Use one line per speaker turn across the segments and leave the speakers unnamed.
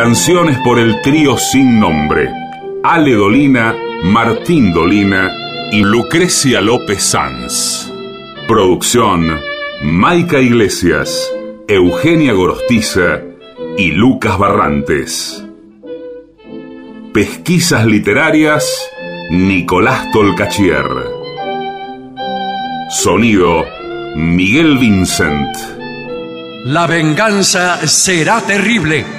Canciones por el trío sin nombre. Ale Dolina, Martín Dolina y Lucrecia López Sanz. Producción, Maica Iglesias, Eugenia Gorostiza y Lucas Barrantes. Pesquisas literarias, Nicolás Tolcachier. Sonido, Miguel Vincent.
La venganza será terrible.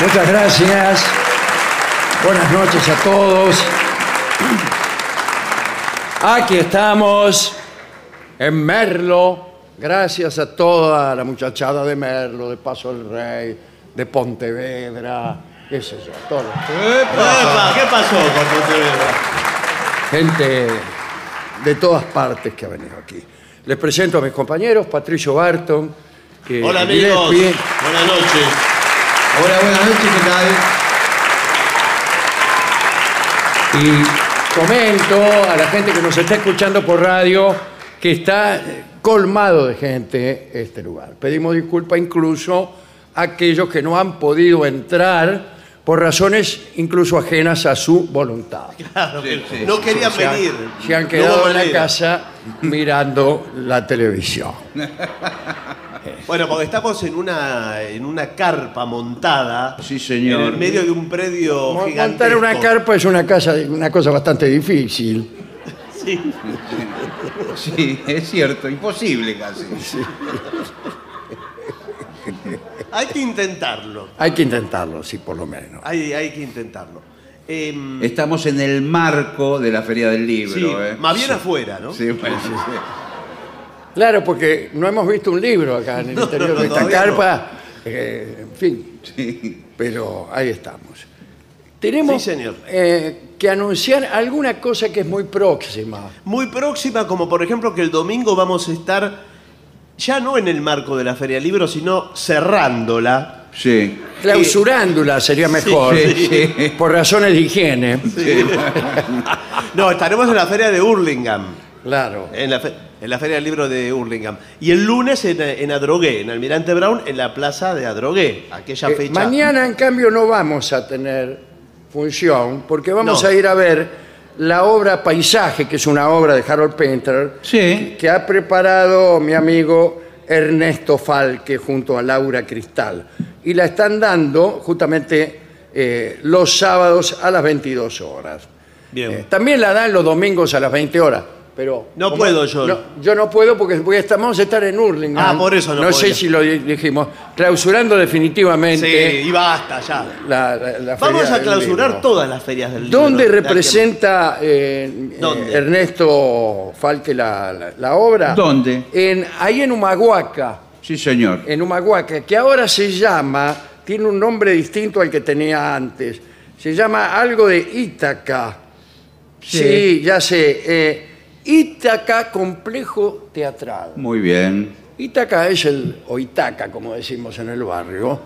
Muchas gracias. Buenas noches a todos. Aquí estamos en Merlo. Gracias a toda la muchachada de Merlo, de Paso del Rey, de Pontevedra, qué sé yo, todo.
Epa, ¿Qué pasó con Pontevedra?
Gente de todas partes que ha venido aquí. Les presento a mis compañeros, Patricio Barton. que-
Hola amigos,
Gillespie,
buenas noches.
Hola, buenas noches, ¿qué tal?
Y comento a la gente que nos está escuchando por radio que está colmado de gente este lugar. Pedimos disculpas incluso a aquellos que no han podido entrar por razones incluso ajenas a su voluntad.
Claro, no querían
Se han-
venir.
Se han quedado en la casa mirando la televisión.
Bueno, porque estamos en una, en una carpa montada.
Sí, señor.
En el medio de un predio
Montar
gigantesco.
una carpa es una, casa, una cosa bastante difícil.
Sí.
Sí, es cierto, imposible casi.
Hay que intentarlo.
Hay que intentarlo, sí, por lo menos.
Hay, hay que intentarlo. Em,
Estamos en el marco de la Feria del Libro.
sí,
¿eh?
más bien afuera, ¿no?
Sí, bueno, sí, sí.
Claro, porque no hemos visto un libro acá en el
No,
interior de esta
todavía no.
carpa. eh, en fin,
Sí.
pero ahí estamos. Tenemos
Sí, señor.
eh, que anunciar alguna cosa que es muy próxima.
Muy próxima, como por ejemplo que el domingo vamos a estar ya no en el marco de la Feria del Libro, sino cerrándola.
Sí.
Clausurándola sería mejor,
sí, sí.
por razones de higiene.
No, estaremos en la Feria de Hurlingham.
Claro.
En la, fe- en la Feria del Libro de Hurlingham. Y el lunes en, en Adrogué, en Almirante Brown, en la plaza de Adrogué. Aquella
Eh,
fecha.
mañana, en cambio, no vamos a tener función porque vamos
No.
a ir a ver la obra Paisaje, que es una obra de Harold Painter,
Sí.
que ha preparado mi amigo Ernesto Falque junto a Laura Cristal. Y la están dando justamente eh, los sábados a las 22 horas.
Bien.
Eh, también la dan los domingos a las 20 horas, pero...
No
como-
puedo yo.
No, yo no puedo porque voy a estar, vamos a estar en Hurlingham.
Ah, por eso no
No sé
podía.
si lo di- dijimos. Clausurando
Sí,
definitivamente
y basta ya.
la, la- la
Vamos
Feria
a
del
clausurar
Libro.
todas las ferias del libro.
¿Dónde
de aquí a-
representa eh,
¿Dónde?
eh, Ernesto Falque la, la- la obra?
¿Dónde?
En, ahí en Humahuaca,
Sí, señor.
en Humahuaca, que ahora se llama, tiene un nombre distinto al que tenía antes. Se llama algo de Ítaca. Sí,
Sí.
ya sé. eh, Ítaca Complejo Teatral.
Muy bien.
Ítaca es el, o Itaca, como decimos en el barrio,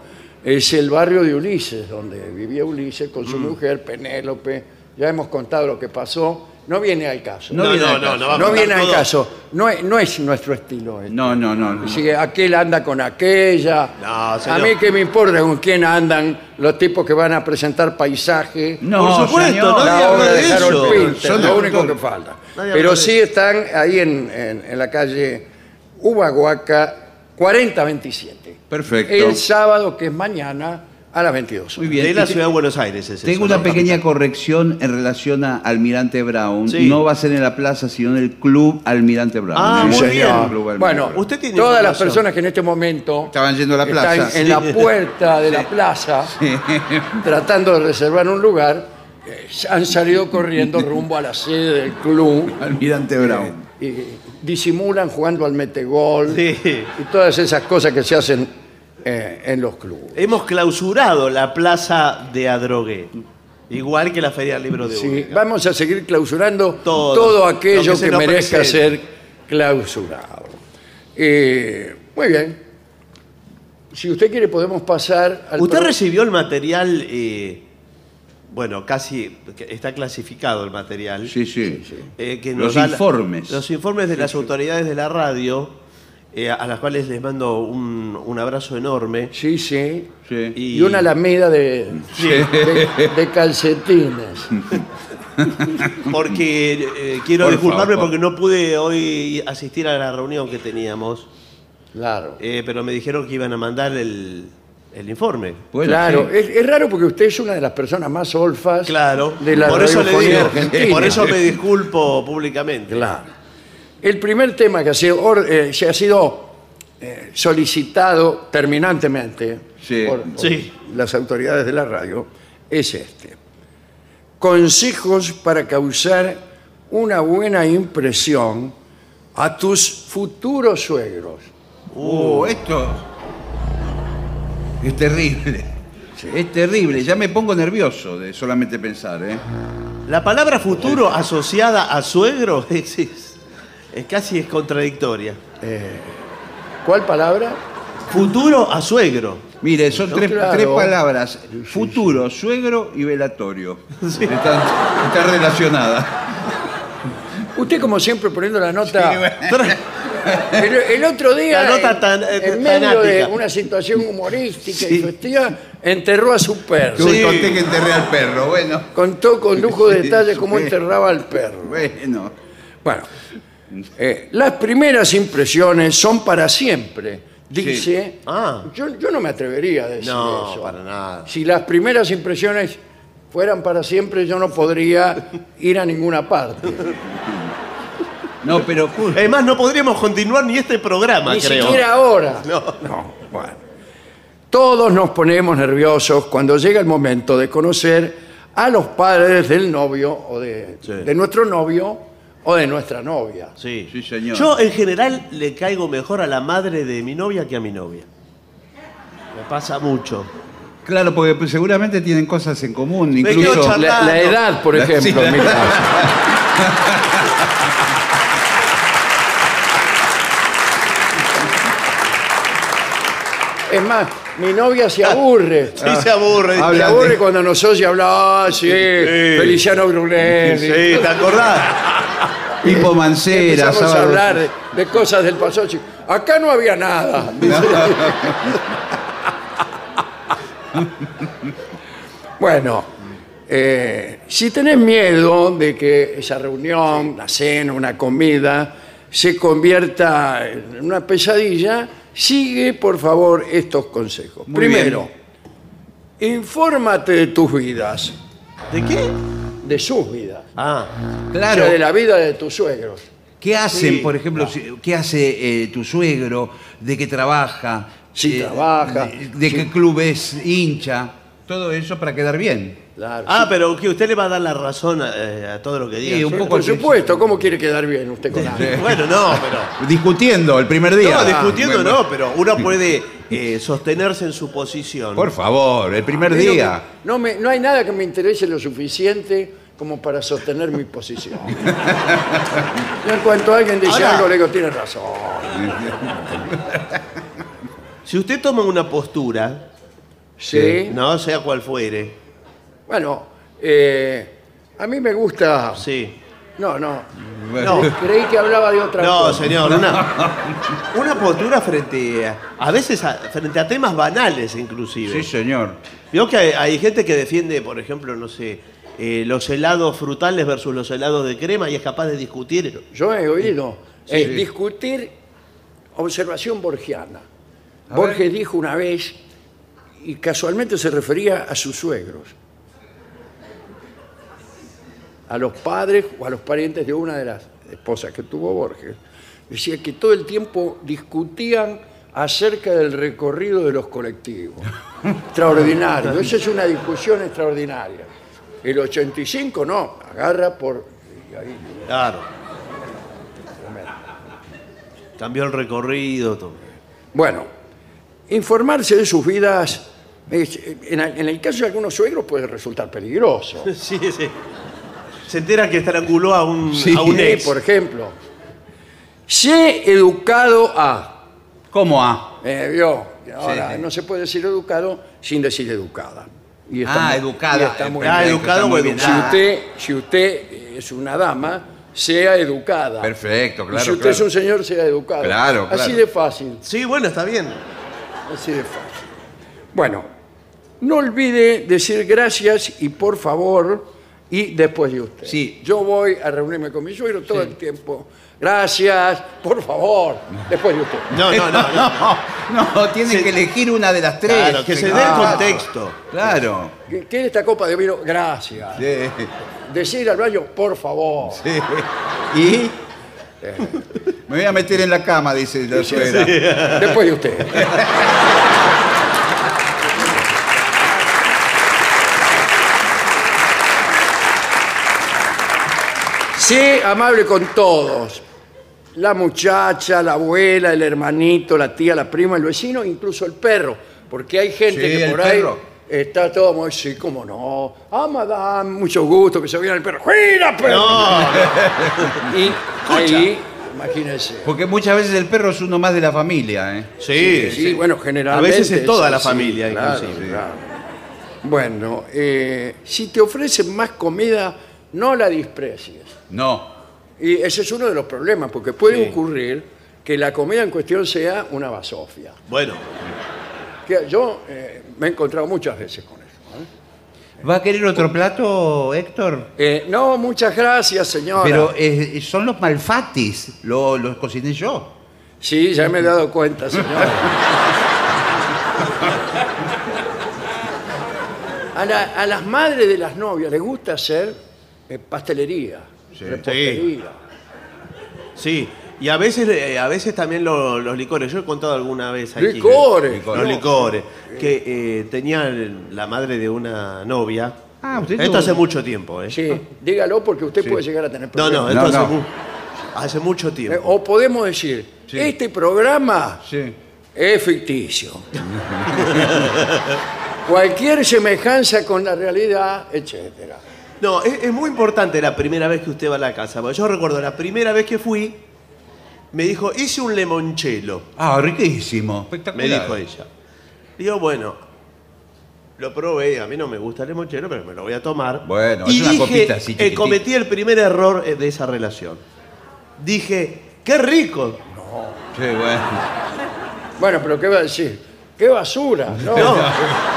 es el barrio de Ulises, donde vivía Ulises con
Mm.
su mujer, Penélope. Ya hemos contado lo que pasó. No viene al caso.
No
No,
viene
no,
al
no,
caso.
no
No
a
viene al caso. No es, no es nuestro estilo.
No, no, no. no.
Si aquel anda con aquella.
No,
a
señor.
mí que me importa con quién andan los tipos que van a presentar paisaje.
No,
Por supuesto,
señor.
no
la
nadie
obra
habla
de
de
Harold
eso.
Pinter, lo único que falta.
Nadie
Pero sí están ahí en, en- en la calle Humahuaca 4027.
Perfecto.
El sábado, que es mañana, a las 22
Muy bien.
De la
Y te-
ciudad de Buenos Aires es
Tengo
eso,
una
¿no?
pequeña corrección en relación a Almirante Brown.
Sí.
No va a ser en la plaza, sino en el Club Almirante Brown.
Ah, muy bien.
Almirante
Bueno,
Brown.
Usted tiene
todas las
información.
personas que en este momento
Estaban yendo a la
están
plaza.
en la puerta de la plaza tratando de reservar un lugar, eh, han salido corriendo rumbo a la sede del club
Almirante Brown.
y disimulan jugando al metegol
Sí.
y todas esas cosas que se hacen eh, en los clubes.
Hemos clausurado la plaza de Adrogué. Igual que la Feria del Libro de
Sí, vamos a seguir clausurando todo,
Todo,
aquello
lo que se
que,
nos
merezca
presente.
ser clausurado. Eh, muy bien. Si usted quiere podemos pasar al...
¿Usted
pro-
recibió el material? eh, bueno, casi está clasificado el material.
Sí, sí.
eh, que
Los
da
informes.
los informes de las autoridades de la radio, eh, a las cuales les mando un, un abrazo enorme.
Sí, sí.
Sí.
Y, una alameda de, de, de calcetines.
Porque eh, quiero
Por
disculparme
favor.
porque no pude hoy asistir a la reunión que teníamos,
Claro.
pero me dijeron que iban a mandar el, el informe.
Bueno,
claro,
sí.
es, es raro porque usted es una de las personas más olfas
Claro,
de la
por eso le digo,
argentina.
por eso me disculpo públicamente.
Claro. El primer tema que ha sido, or- eh, se ha sido eh, solicitado terminantemente
Sí.
por, por
Sí.
las autoridades de la radio es este. Consejos para causar una buena impresión a tus futuros suegros.
Uh, esto es terrible. Es terrible. Ya me pongo nervioso de solamente pensar, ¿eh?
La palabra futuro asociada a suegro es, es- es casi es contradictoria.
¿Cuál palabra?
Futuro a suegro.
Mire, son
No,
tres,
claro.
tres palabras: futuro, suegro y velatorio. Están, están relacionadas.
Usted, como siempre, poniendo la nota.
Sí, bueno.
El, el otro día,
La nota
en-
tan- eh,
en medio de una situación humorística
Sí.
y festiva, enterró a su perro.
Yo
Sí.
conté que enterré al perro. Bueno,
Contó con lujo de detalle cómo
Sí.
enterraba al perro.
bueno.
Bueno, eh, las primeras impresiones son para siempre, dice.
Ah.
Yo, yo no me atrevería a decir
No,
eso.
para nada.
Si las primeras impresiones fueran para siempre, yo no podría ir a ninguna parte.
No, pero
Es más, no podríamos continuar ni este programa,
Ni
creo.
siquiera ahora.
No.
No, bueno. Todos nos ponemos nerviosos cuando llega el momento de conocer a los padres del novio o de,
Sí.
de nuestro novio o de nuestra novia.
Sí.
Sí, señor.
Yo, en general, le caigo mejor a la madre de mi novia que a mi novia. Me pasa mucho.
Claro, porque pues, seguramente tienen cosas en común, incluso.
La, la edad, por ejemplo,
sí,
en mi
la-
Es más, mi novia se aburre.
Sí, se aburre.
Se
Habla
aburre
de-
cuando nos oye hablar, ah, sí, Feliciano Brunelli.
Sí, ¿te acordás?
Pipo Mancera,
Empezamos a
sábado-
hablar de, de cosas del pasado. Acá no había nada. bueno, eh, si tenés miedo de que esa reunión, una cena, una comida, se convierta en una pesadilla, sigue por favor estos consejos.
Muy
Primero, infórmate de tus vidas,
¿De qué?
de sus vidas.
Ah,
O
Claro.
sea, de la vida de tus suegros.
¿Qué hacen,
Sí,
por ejemplo, si- qué hace eh, tu suegro? ¿De qué trabaja?
Si
Eh,
trabaja,
¿De, qué club es hincha? Todo eso para quedar bien.
Claro,
Ah,
sí.
pero que usted le va a dar la razón a, a todo lo que diga.
Sí, un
Sí,
poco
por supuesto, ¿cómo quiere quedar bien usted con alguien?
Bueno, no, pero.
Discutiendo el primer día.
No, discutiendo
bueno,
no, pero uno puede eh, sostenerse en su posición.
Por favor, el primer día.
que No, me, no hay nada que me interese lo suficiente como para sostener mi posición. Yo en cuanto alguien dice
Ahora-
algo, le digo, tiene razón.
Si usted toma una postura,
Sí.
no sea cual fuere,
Bueno, eh, a mí me gusta...
sí.
No, no.
Bueno.
No.
Creí que hablaba de otra
No,
cosa.
señor, una, una postura frente a, a veces a, frente a temas banales inclusive.
Sí, señor.
Veo que hay, hay gente que defiende, por ejemplo, no sé, eh, los helados frutales versus los helados de crema y es capaz de discutir.
Yo he oído
Sí,
eh,
sí.
discutir observación borgiana.
A
Borges
ver.
dijo una vez, y casualmente se refería a sus suegros, a los padres o a los parientes de una de las esposas que tuvo Borges. Decía que todo el tiempo discutían acerca del recorrido de los colectivos. Extraordinario. Esa es una discusión extraordinaria. El 85 no, agarra por... ahí-
Claro. Cambió el recorrido. todo.
Bueno, informarse de sus vidas, en el caso de algunos suegros puede resultar peligroso.
Sí, sí. Se entera que estranguló a un,
Sí,
a un
Sí,
ex.
por ejemplo, sé educado a.
¿Cómo a?
Eh, vio, ahora
Sí, sí.
no se puede decir educado sin decir educada. Y
Ah,
muy-
educada.
y está muy
Ah,
bien.
educado
Está muy
o
bien.
Si
educada.
usted, si usted es una dama, sea educada.
Perfecto,
Y
claro.
si usted
claro.
es un señor, sea educado.
Claro,
Así
claro.
de fácil.
Sí, bueno, está bien.
Así de fácil. Bueno, no olvide decir gracias y por favor y después de usted.
Sí.
Yo voy a reunirme con mi suegro todo el tiempo. Gracias, por favor, después de usted.
No, no, no. no.
No, no, tiene
Se-
que elegir una de las tres.
Claro, que se dé el
Claro.
contexto.
Claro.
¿Qué- ¿Quiere esta copa de vino? Gracias.
Sí,
Decir al baño, por favor.
sí. Y me voy a meter en la cama, dice la suegra.
Después de usted. Sé amable con todos. La muchacha, la abuela, el hermanito, la tía, la prima, el vecino, incluso el perro. Porque hay gente
Sí,
que
el
por ahí
perro.
está todo muy, sí, cómo no. Ah, madame, mucho gusto, que se viera el perro. ¡Cuida, perro!
No,
Y ahí, imagínense.
Porque muchas veces el perro es uno más de la familia, ¿eh?
sí,
Sí, bueno, generalmente.
A veces es toda la
así,
familia,
claro,
inclusive.
claro. Bueno, eh, si te ofrecen más comida, no la desprecies.
No.
Y ese es uno de los problemas, porque puede
Sí.
ocurrir que la comida en cuestión sea una basofia.
Bueno,
Que yo eh, me he encontrado muchas veces con eso. ¿eh?
¿Va a querer otro plato, Héctor?
Eh, no, muchas gracias, señora.
Pero eh, son los malfatis, lo- los cociné yo.
Sí, ya me he dado cuenta, señora. A, la- a las madres de las novias les gusta hacer eh, pastelería, repostería.
sí. Y a veces, eh, a veces también lo- los licores. Yo he contado alguna vez aquí. que-
Licores.
Los licores. Que eh, tenía el- la madre de una novia.
Ah, usted
Esto
tuvo-
hace mucho tiempo, ¿eh?
Sí, dígalo porque usted puede llegar a tener
No,
problemas.
no, esto
No,
hace,
no.
mu- hace mucho
Eh,
tiempo.
o podemos decir,
Sí.
este programa
Sí.
es ficticio. Cualquier semejanza con la realidad, etcétera.
No, es, es muy importante la primera vez que usted va a la casa. porque Yo recuerdo la primera vez que fui, me dijo, hice un limonchelo.
Ah, riquísimo.
Me
Espectacular.
dijo ella. Digo, bueno, lo probé, a mí no me gusta el limonchelo, pero me lo voy a tomar.
Bueno,
y
es una
dije,
copita así
eh, cometí el primer error eh, de esa relación. Dije, qué rico.
Sí, bueno.
Bueno, pero ¿qué va a decir? ¡Qué basura! No,
No.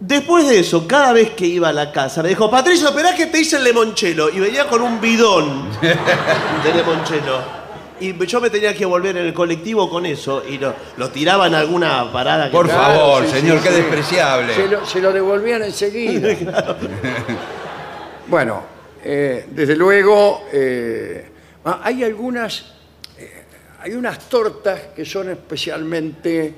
Después de eso, cada vez que iba a la casa, me dijo, Patricio, esperá que te hice el limonchelo. Y venía con un bidón de limonchelo. Y yo me tenía que volver en el colectivo con eso y lo, lo tiraba en alguna parada. que-
Por
Claro,
favor,
sí,
señor,
sí,
qué
sí.
despreciable.
se lo, se lo devolvían enseguida. Bueno, eh, desde luego, eh, ah, hay algunas, eh, hay unas tortas que son especialmente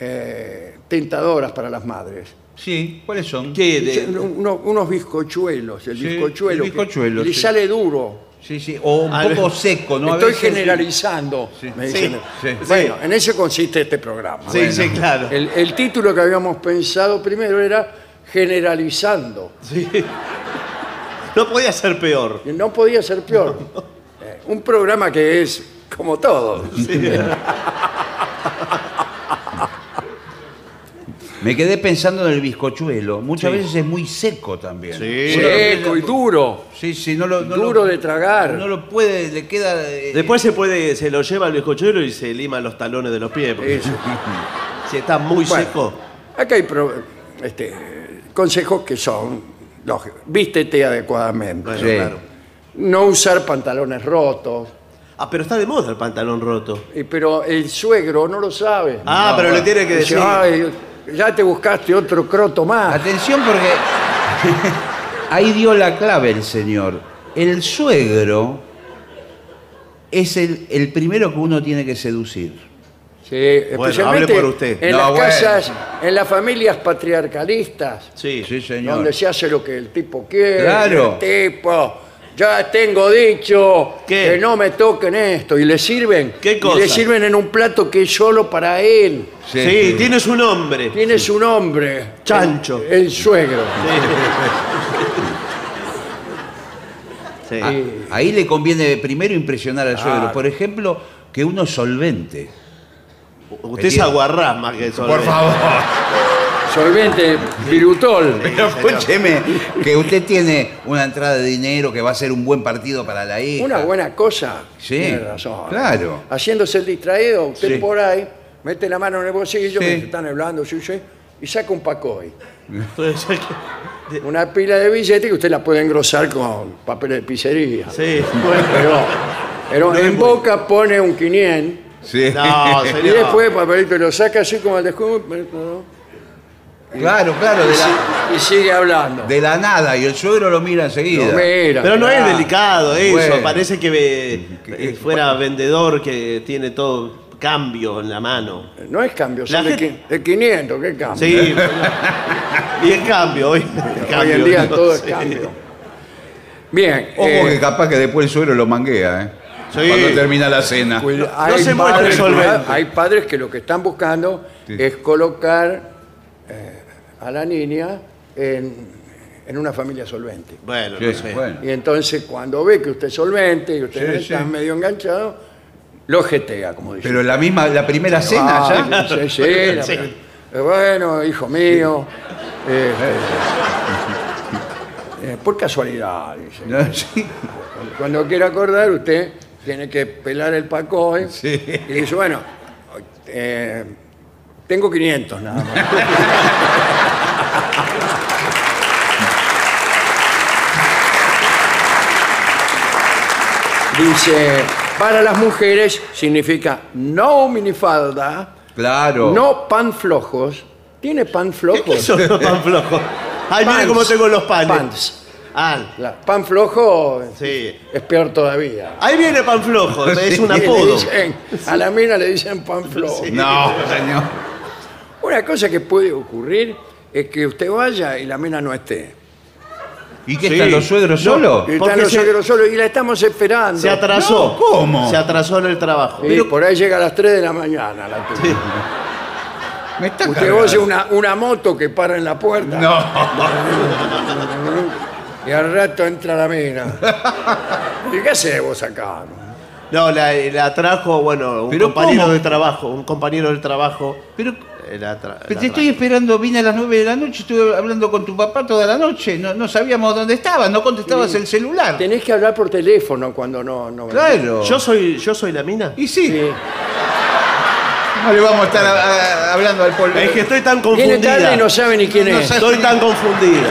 eh, tentadoras para las madres.
Sí, ¿cuáles son?
¿Qué? De-
Son uno- unos bizcochuelos, el
Sí,
bizcochuelo,
el
que
bizcochuelo,
le
sí.
sale duro.
Sí, sí, o un
A ver.
poco seco, ¿no? A
Estoy
veces-
generalizando. me
Sí,
dicen.
sí.
Bueno, en eso consiste este programa.
Sí, sí, claro.
El, el título que habíamos pensado primero era Generalizando.
Sí. No podía ser peor.
que No podía ser peor. Eh, un programa que es como todo.
Me quedé pensando en el bizcochuelo. Muchas veces es muy seco también.
Sí.
Uno lo
Seco y duro.
Sí, sí, no lo, no
Duro
lo-
de tragar.
No lo puede, le queda. eh,
Después se puede, se lo lleva al bizcochuelo y se lima los talones de los pies. porque
Eso.
Si está muy
Bueno,
seco.
Acá hay pro- este, consejos que son lógicos. Vístete adecuadamente.
Bueno,
Sí.
claro.
No usar pantalones rotos.
Ah, pero está de moda el pantalón roto.
Pero el suegro no lo sabe.
Ah,
No,
pero le tiene que
Dice,
decir.
"Ay, ya te buscaste otro croto más.
Atención porque ahí dio la clave el señor. El suegro es el, el primero que uno tiene que seducir.
Sí, especialmente
hable por usted.
en
No,
las
bueno.
casas, en las familias patriarcalistas,
Sí.
Sí, señor.
donde se hace lo que el tipo quiere.
Claro.
El tipo, ya tengo dicho
¿Qué?
que no me toquen esto. Y le sirven.
¿Qué
y
cosa?
le sirven en un plato que es solo para él.
Sí, tiene su nombre.
Tiene su nombre.
Chancho.
El, el suegro.
Sí.
Ah, ahí le conviene primero impresionar al suegro.
Claro.
Por ejemplo, que uno es solvente.
Usted es aguarrás más que eso.
Solvente virutol.
Pero escúcheme, que usted tiene una entrada de dinero que va a ser un buen partido para la hija.
Una buena cosa.
Sí,
Tiene razón.
claro.
Haciéndose el distraído, usted
Sí.
por ahí, mete la mano en el bolsillo,
Sí.
que están hablando, sí, sí, y saca un pacoy.
Entonces,
Una pila de billetes que usted la puede engrosar con papel de pizzería.
Sí, bueno.
Pero, pero
No
en boca pone un 500
Sí.
No,
y
señor.
después el papelito lo saca así como el descuento
Claro, claro, de la,
y sigue hablando.
de la nada. Y el suegro lo mira enseguida.
Lo mira,
Pero no es
claro.
delicado eso.
Bueno.
Parece que eh, eh, fuera vendedor que tiene todo cambio en la mano.
No es cambio, son
La
de,
gente-
qui- de 500, ¿qué cambio?
Sí. y en cambio, hoy.
Hoy en día
¿no?
todo es
Sí.
cambio. Bien.
Ojo
eh,
que capaz que después el suegro lo manguea, ¿eh?
Sí.
Cuando termina la cena.
Cuida-
No
hay,
se muestre
padres,
solvente.
hay padres que lo que están buscando
Sí.
es colocar eh, a la niña en, en una familia solvente.
Bueno,
Sí,
no sé.
bueno.
Y entonces cuando ve que usted es solvente y usted
Sí,
está
sí.
medio enganchado, lo jetea, como dice.
Pero la misma, la primera cena
Ah,
ya.
sí, sí, la-
Sí.
eh, bueno, hijo mío. eh, eh, por casualidad, dice.
No, sí.
Cuando quiera acordar, usted tiene que pelar el pacoy
Sí.
y dice, bueno, eh, tengo 500 nada más. Dice, para las mujeres significa no minifalda,
Claro.
no pan flojos. ¿Tiene pan flojos?
Eso no es tan flojo. Ay, mire
Pants.
cómo tengo los panes.
Pants.
Ah,
La- pan flojo
sí.
es peor todavía.
Ahí viene pan flojo, es un
Y le
apodo.
dicen- a la mina le dicen pan flojo.
No, señor.
Una cosa que puede ocurrir es que usted vaya y la mina no esté.
¿Y qué
Sí.
están los suegros
No,
solos?
Y
Porque
están los
se-
suegros solos y la estamos esperando.
Se atrasó.
No, ¿cómo?
Se atrasó en el trabajo.
Y por ahí llega a las 3 de la mañana. La.
Me está
Usted
cargando.
oye una, una moto que para en la puerta
No.
y al rato entra la mina. ¿Y qué haces vos acá?
No, la, la trajo, bueno, un
¿Pero
compañero
cómo?
de trabajo. Un compañero del trabajo.
Pero,
la tra-
pero
la
te estoy esperando, vine a las 9 de la noche, estuve hablando con tu papá toda la noche, no, no sabíamos dónde estabas, no contestabas el celular.
Tenés que hablar por teléfono cuando no... no
Claro.
¿Yo soy, ¿Yo soy la mina?
Y sí,
Sí.
no le vamos a estar a- a- hablando al polvo.
Es que estoy tan
Viene tarde
confundida.
y no sabe ni quién
No
es.
sabe.
Estoy tan confundida.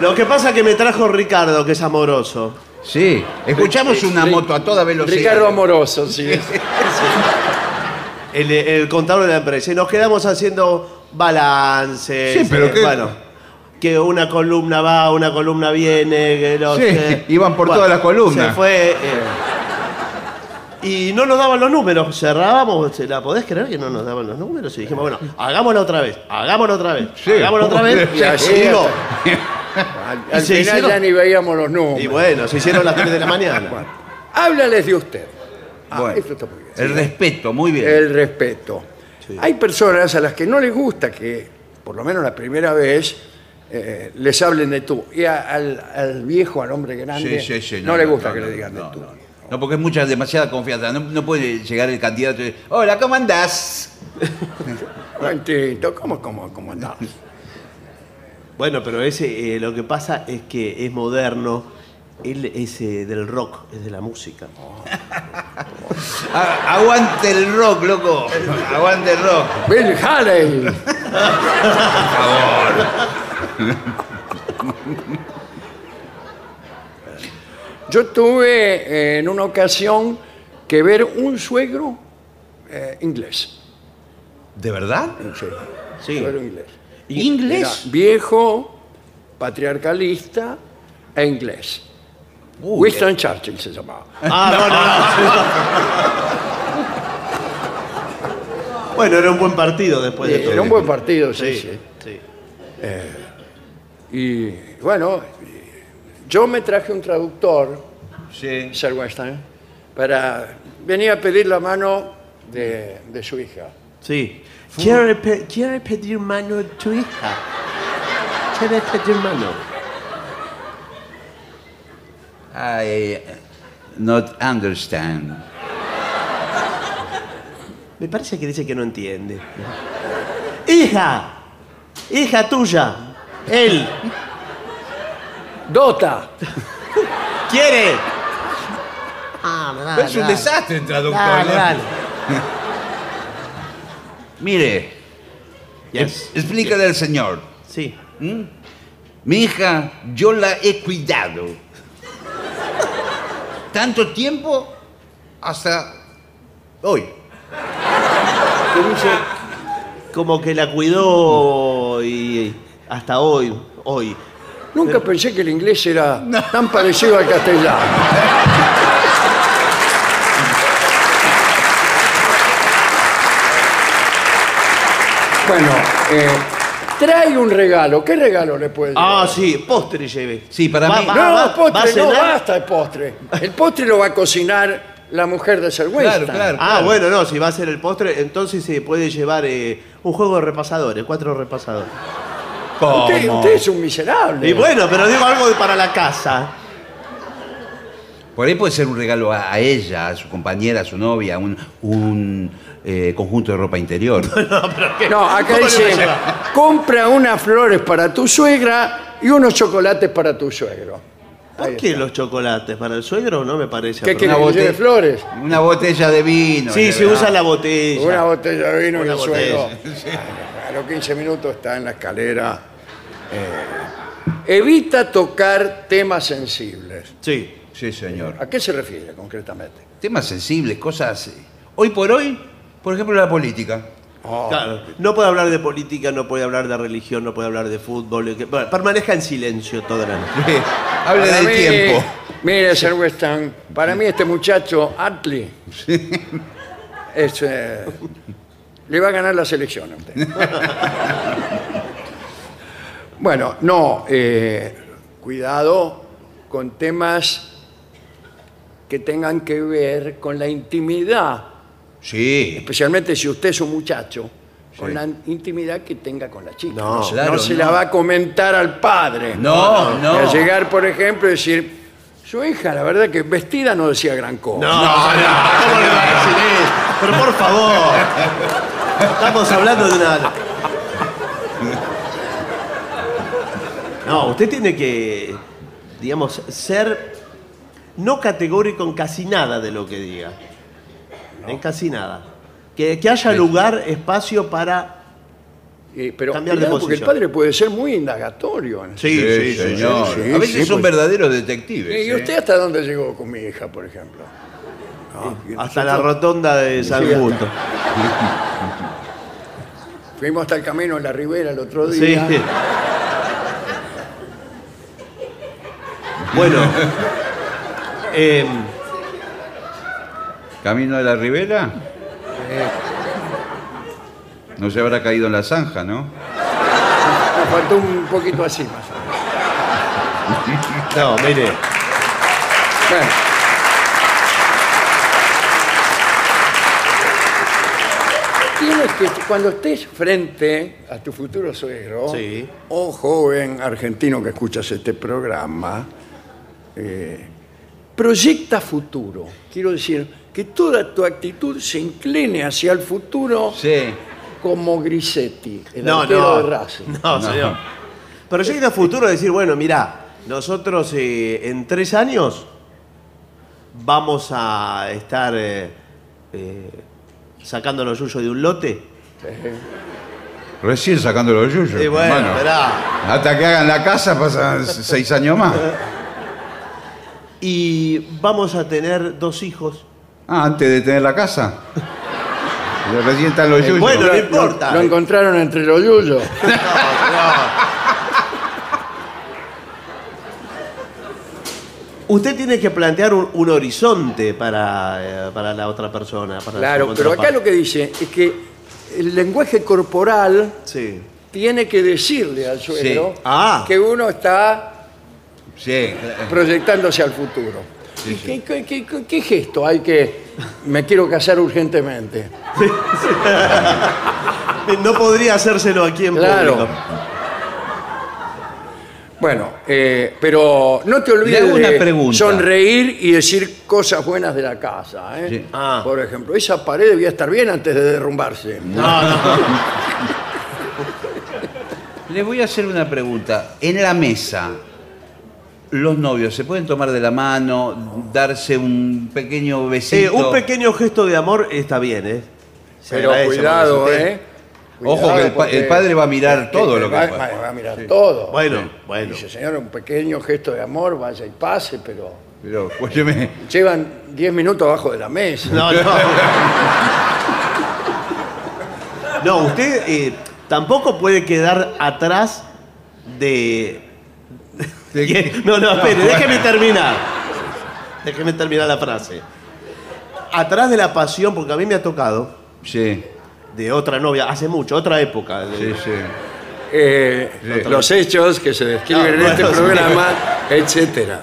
Lo que pasa es que me trajo Ricardo, que es amoroso.
Sí, escuchamos una moto a toda velocidad.
Ricardo Amoroso, sí.
El, el contador de la empresa. Y nos quedamos haciendo balance.
Sí, pero qué-
Bueno. que una columna va, una columna viene, que no
Sí,
sé.
iban por todas las columnas.
Se fue. eh, y no nos daban los números, cerrábamos, ¿se ¿la podés creer que no nos daban los números? Y dijimos, bueno, hagámoslo otra vez, hagámoslo otra vez,
Sí.
hagámoslo otra vez.
Y así
Y digo,
Al, al
se
final
hicieron-
ya ni veíamos los números.
y bueno, se hicieron las 3 de la mañana.
Háblales de usted. Ah,
Bueno,
esto está muy bien.
El respeto, muy bien.
El respeto. Hay personas a las que no les gusta que, por lo menos la primera vez, eh, les hablen de tú. Y a- al, al viejo, al hombre grande,
Sí, sí, sí,
no, le gusta
no,
que
no,
le digan
no,
de tú.
No, No, porque es mucha, demasiada confianza. No, no puede llegar el candidato y decir, hola, ¿cómo andás?
Momentito, ¿cómo, cómo, cómo andás?
Bueno, pero ese eh, lo que pasa es que es moderno, él es eh, del rock, es de la música.
A- aguante el rock, loco. Aguante el rock.
Bill Haley. Yo tuve eh, en una ocasión que ver un suegro eh, inglés.
¿De verdad?
Sí,
Sí.
suegro inglés.
¿Inglés?
Era viejo, patriarcalista e inglés.
Uy,
Winston Churchill se llamaba.
Ah, no, no. bueno, era un buen partido después de todo.
Era un buen partido, sí,
Sí,
sí.
sí.
Y bueno, yo me traje un traductor,
Sí.
Sir Weinstein, para venir a pedir la mano de, de su hija.
Sí. ¿Quiere, pe- quiere pedir mano a tu hija? ¿Quiere pedir mano?
I not understand.
Me parece que dice que no entiende. ¡Hija! ¡Hija tuya! Él.
Dota,
¿Quiere? Ah, dale,
es un
dale.
desastre el traductor. Mire,
Yes.
es- explícale al señor.
Sí.
Mi hija, yo la he cuidado. Tanto tiempo hasta hoy.
Dice como que la cuidó y hasta hoy, hoy.
nunca pensé que el inglés era tan parecido al castellano. Bueno, eh, trae un regalo. ¿Qué regalo le puede llevar?
Ah, sí, postre lleve.
Sí, para
Va-
mí-
va-
no,
va-
postre, no
cenar.
basta el postre. El postre lo va a cocinar la mujer de Sir
Claro,
Winston.
claro.
Ah, bueno, no, si va a ser el postre, entonces se puede llevar eh, un juego de repasadores, cuatro repasadores.
Usted, usted es un miserable.
Y bueno, pero digo algo para la casa.
Por ahí puede ser un regalo a, a ella, a su compañera, a su novia, un, un, eh, conjunto de ropa interior.
No, acá
¿Cómo le
dice,
va a llevar?
compra unas flores para tu suegra y unos chocolates para tu suegro.
¿Por
Ahí
qué
está.
los chocolates? ¿Para el suegro no me parece?
¿Qué quiere
apropiado.
que le lleve flores?
Una botella de vino.
Sí, se usa la botella.
Una botella de vino y
Una
el suegro. A los 15 minutos está en la escalera. Eh, evita tocar temas sensibles.
Sí.
Sí, señor.
¿A qué se refiere concretamente?
Temas sensibles, cosas. eh, Hoy por hoy, por ejemplo, la política.
Claro. No puede hablar de política, no puede hablar de religión, no puede hablar de fútbol. que- bueno, permanezca en silencio toda la noche.
Hable
Para
del
mí,
tiempo.
Mire, Sir Weston, para mí este muchacho, Atley, es, eh, le va a ganar la selección a usted. bueno, no, eh, cuidado con temas que tengan que ver con la intimidad,
Sí.
especialmente si usted es un muchacho, con
Sí.
la intimidad que tenga con la chica.
No,
se-
claro,
se
no.
la va a comentar al padre.
No, no.
A llegar, por ejemplo, y decir, su hija, la verdad que vestida no decía gran cosa.
No, no, ¿cómo le va a decir eso? Pero por favor. Estamos hablando de una. No, usted tiene que, digamos, ser no categórico en casi nada de lo que diga. En casi nada. Que, que haya lugar, espacio para.
Y- pero
Cambiar de
porque el padre puede ser muy indagatorio. en eso.
Sí, señor.
sí,
a veces
sí,
son
pues.
verdaderos detectives.
¿Y
¿eh?
usted hasta dónde llegó con mi hija, por ejemplo? No,
Hasta la rotonda de San
Sí,
Justo.
Fuimos hasta el camino en la ribera el otro
Sí.
día.
Bueno. em,
Camino de la Ribera. No se habrá caído en la zanja, ¿no?
Me faltó un poquito así más o menos.
no, mire.
Bueno. Tienes que, cuando estés frente a tu futuro suegro,
Sí.
o joven argentino que escuchas este programa, eh, proyecta futuro. Quiero decir, que toda tu actitud se incline hacia el futuro
Sí.
como Grisetti, el
No,
arquero
no.
de Racing.
No, señor. Proyecta futuro decir, bueno, mirá, nosotros eh, en tres años vamos a estar eh, eh, sacando los yuyos de un lote.
Recién sacando los yuyos.
Y bueno,
hermano.
esperá.
Hasta que hagan la casa pasan seis años más.
Y vamos a tener dos hijos.
Ah, antes de tener la casa. Recién están los yuyos.
bueno, no importa.
Lo, encontraron entre los yuyos.
Usted tiene que plantear un, un horizonte para, eh, para la otra persona. Para
Claro,
su
pero acá
contraparte.
lo que dice es que el lenguaje corporal
Sí.
tiene que decirle al suegro
Sí.
Ah.
que uno está
Sí.
proyectándose al futuro. ¿Y ¿Qué, qué- qué- qué- qué gesto hay que me quiero casar urgentemente?
No podría hacérselo aquí en
Claro.
público.
Bueno, eh, pero no te olvides
hago una
de
pregunta.
sonreír y decir cosas buenas de la casa. ¿eh?
Sí.
Ah.
Por ejemplo, esa pared debía estar bien antes de derrumbarse.
No, no.
Le voy a hacer una pregunta. En la mesa, los novios se pueden tomar de la mano, darse un pequeño besito.
Eh, un pequeño gesto de amor está bien, ¿eh? Se
Pero
agradece,
cuidado, ¿eh?
Ojo que el pa-
porque-
el padre va a mirar todo lo que
va,
pasa.
va- a mirar todo.
Bueno, bueno.
Dice, señor, un pequeño gesto de amor, vaya y pase, pero
Pero, escúcheme,
llevan 10 minutos abajo de la mesa.
No, no. No, usted eh, tampoco puede quedar atrás de. No, no, espere, déjeme terminar. Déjeme terminar la frase. Atrás de la pasión, porque a mí me ha tocado
sí,
de otra novia, hace mucho, otra época. de-
sí, sí.
Eh,
Sí.
Los hechos que se describen en
bueno,
este
sí.
programa, etcétera.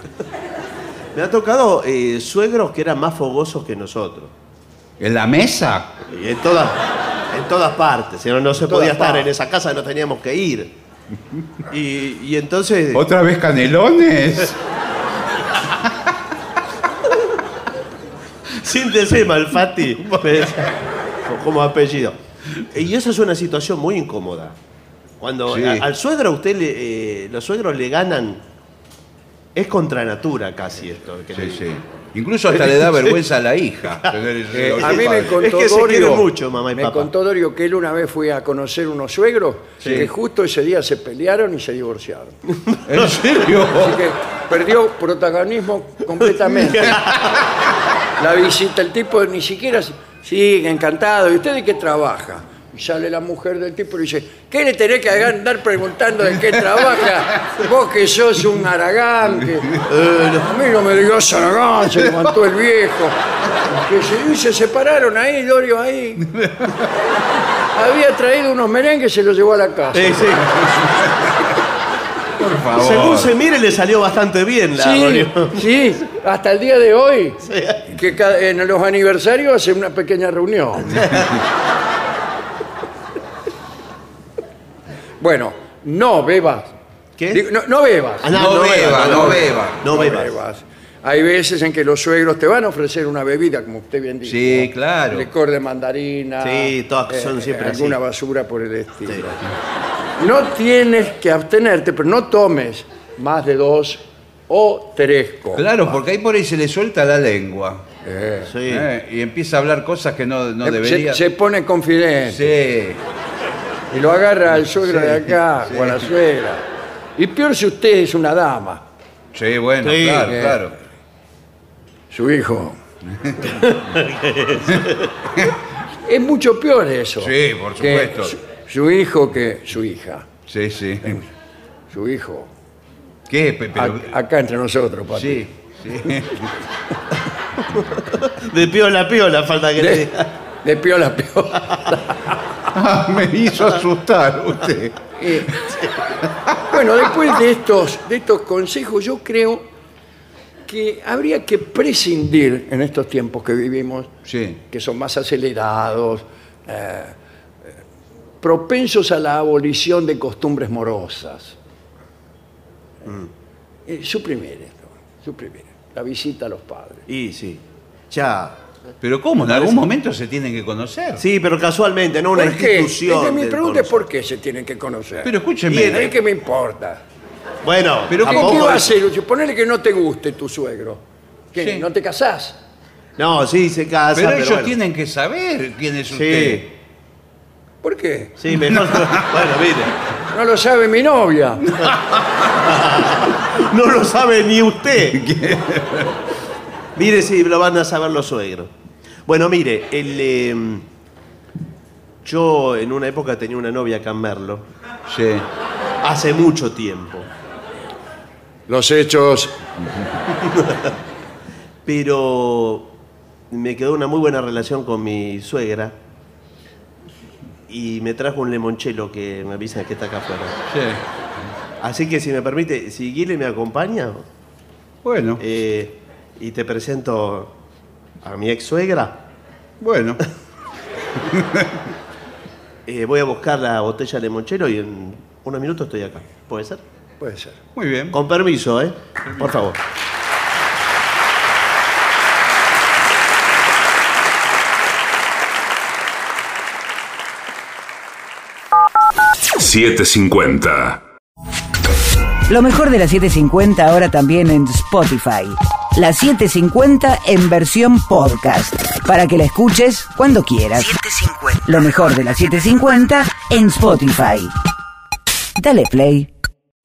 Me ha tocado eh, suegros que eran más fogosos que nosotros.
¿En la mesa?
Y en todas, en todas partes. Si no, no se podía estar en esa casa, no teníamos que ir. Y, y entonces.
¿Otra vez canelones?
Síntese, Malfatti. como apellido. Y esa es una situación muy incómoda. Cuando
Sí.
a- al suegro a usted le, eh, los suegros le ganan. Es contra natura casi esto. que le
Sí,
digo.
sí. Incluso hasta le da vergüenza a la hija.
Eh, a mí me contó
Es que se
Dorio,
quieren mucho, mamá y
me
papá.
contó Dorio que él una vez fue a conocer unos suegros
Sí.
que justo ese día se pelearon y se divorciaron.
¿En serio?
Así que perdió protagonismo completamente. La visita, el tipo ni siquiera sigue encantado. ¿Y usted de qué trabaja? Y sale la mujer del tipo y dice, ¿qué le tenés que andar preguntando de qué trabaja? Vos que sos un aragán, que "Eh, a mí no me digas aragán, se levantó el viejo. Que se, y se separaron ahí, Dorio, ahí. Había traído unos merengues y se los llevó a la casa.
Eh, sí.
Por favor.
Según se mire, le salió bastante bien la
Sí, sí, hasta el día de hoy, que en los aniversarios hacen una pequeña reunión. bueno, no bebas.
¿Qué?
Digo, no, no bebas.
Ah,
No beba, no beba.
No
No
bebas.
Hay veces en que los suegros te van a ofrecer una bebida, como usted bien dijo.
Sí, claro.
Licor de mandarina. eh,
Sí, todas son siempre
Alguna
así.
basura por el estilo. No tienes que abstenerte, pero no tomes más de dos o tres copas.
Claro, porque ahí por ahí se le suelta la lengua.
Eh.
Sí.
¿eh? Y empieza a hablar cosas que no, no
Se-
debería.
Se, pone confidente
Sí.
Y lo agarra al suegro de acá o a la suegra. Y peor si usted es una dama,
Sí, bueno,
Sí.
claro,
Eh.
claro.
su hijo. es mucho peor eso.
Sí, por
que
supuesto.
Su, su hijo que su hija.
Sí, sí.
Su hijo.
¿Qué? Pe- pero-
Ac- acá entre nosotros, Pati.
sí, sí.
De piola a piola, falta que le
De,
diga.
de piola a piola.
Ah, me hizo asustar usted.
Eh, bueno, después de estos, de estos consejos, yo creo que habría que prescindir en estos tiempos que vivimos,
Sí.
que son más acelerados, eh, propensos a la abolición de costumbres morosas. Eh, suprimir esto, suprimir la visita a los padres.
Y sí. Ya.
Pero ¿cómo? En algún momento se tienen que conocer.
Sí, pero casualmente, no una
¿Por qué?
institución.
Es que mi
del
pregunta es
conocer.
por qué se tienen que conocer.
Pero escúcheme.
¿Y a mí qué me importa?
Bueno,
Pero
¿Qué,
¿qué-
tampoco
va a hacer? Ponele que no te guste tu suegro. ¿Qué?
Sí.
¿No te casás?
No, sí, se casa.
Pero
Pero,
ellos
bueno.
tienen que saber quién es usted.
Sí,
¿Por qué?
sí, mejor. bueno, mire.
No lo sabe mi novia.
No lo sabe ni usted. mire si lo van a saber los suegros. Bueno, mire, el, eh, yo en una época tenía una novia acá en Merlo,
Sí.
hace mucho tiempo,
Los hechos.
pero me quedó una muy buena relación con mi suegra y me trajo un limonchelo que me avisa que está acá afuera.
Sí.
Así que si me permite, si Guile me acompaña
Bueno,
eh, y te presento a mi ex suegra.
bueno.
Eh, voy a buscar la botella de limonchelo y en unos minutos estoy acá. ¿Puede ser?
Puede ser.
Muy bien.
Con permiso, ¿eh? Por favor.
$7.50.
Lo mejor de la 750 ahora también en Spotify. La 750 en versión podcast. Para que la escuches cuando quieras. Lo mejor de la 750 en Spotify. Dale play.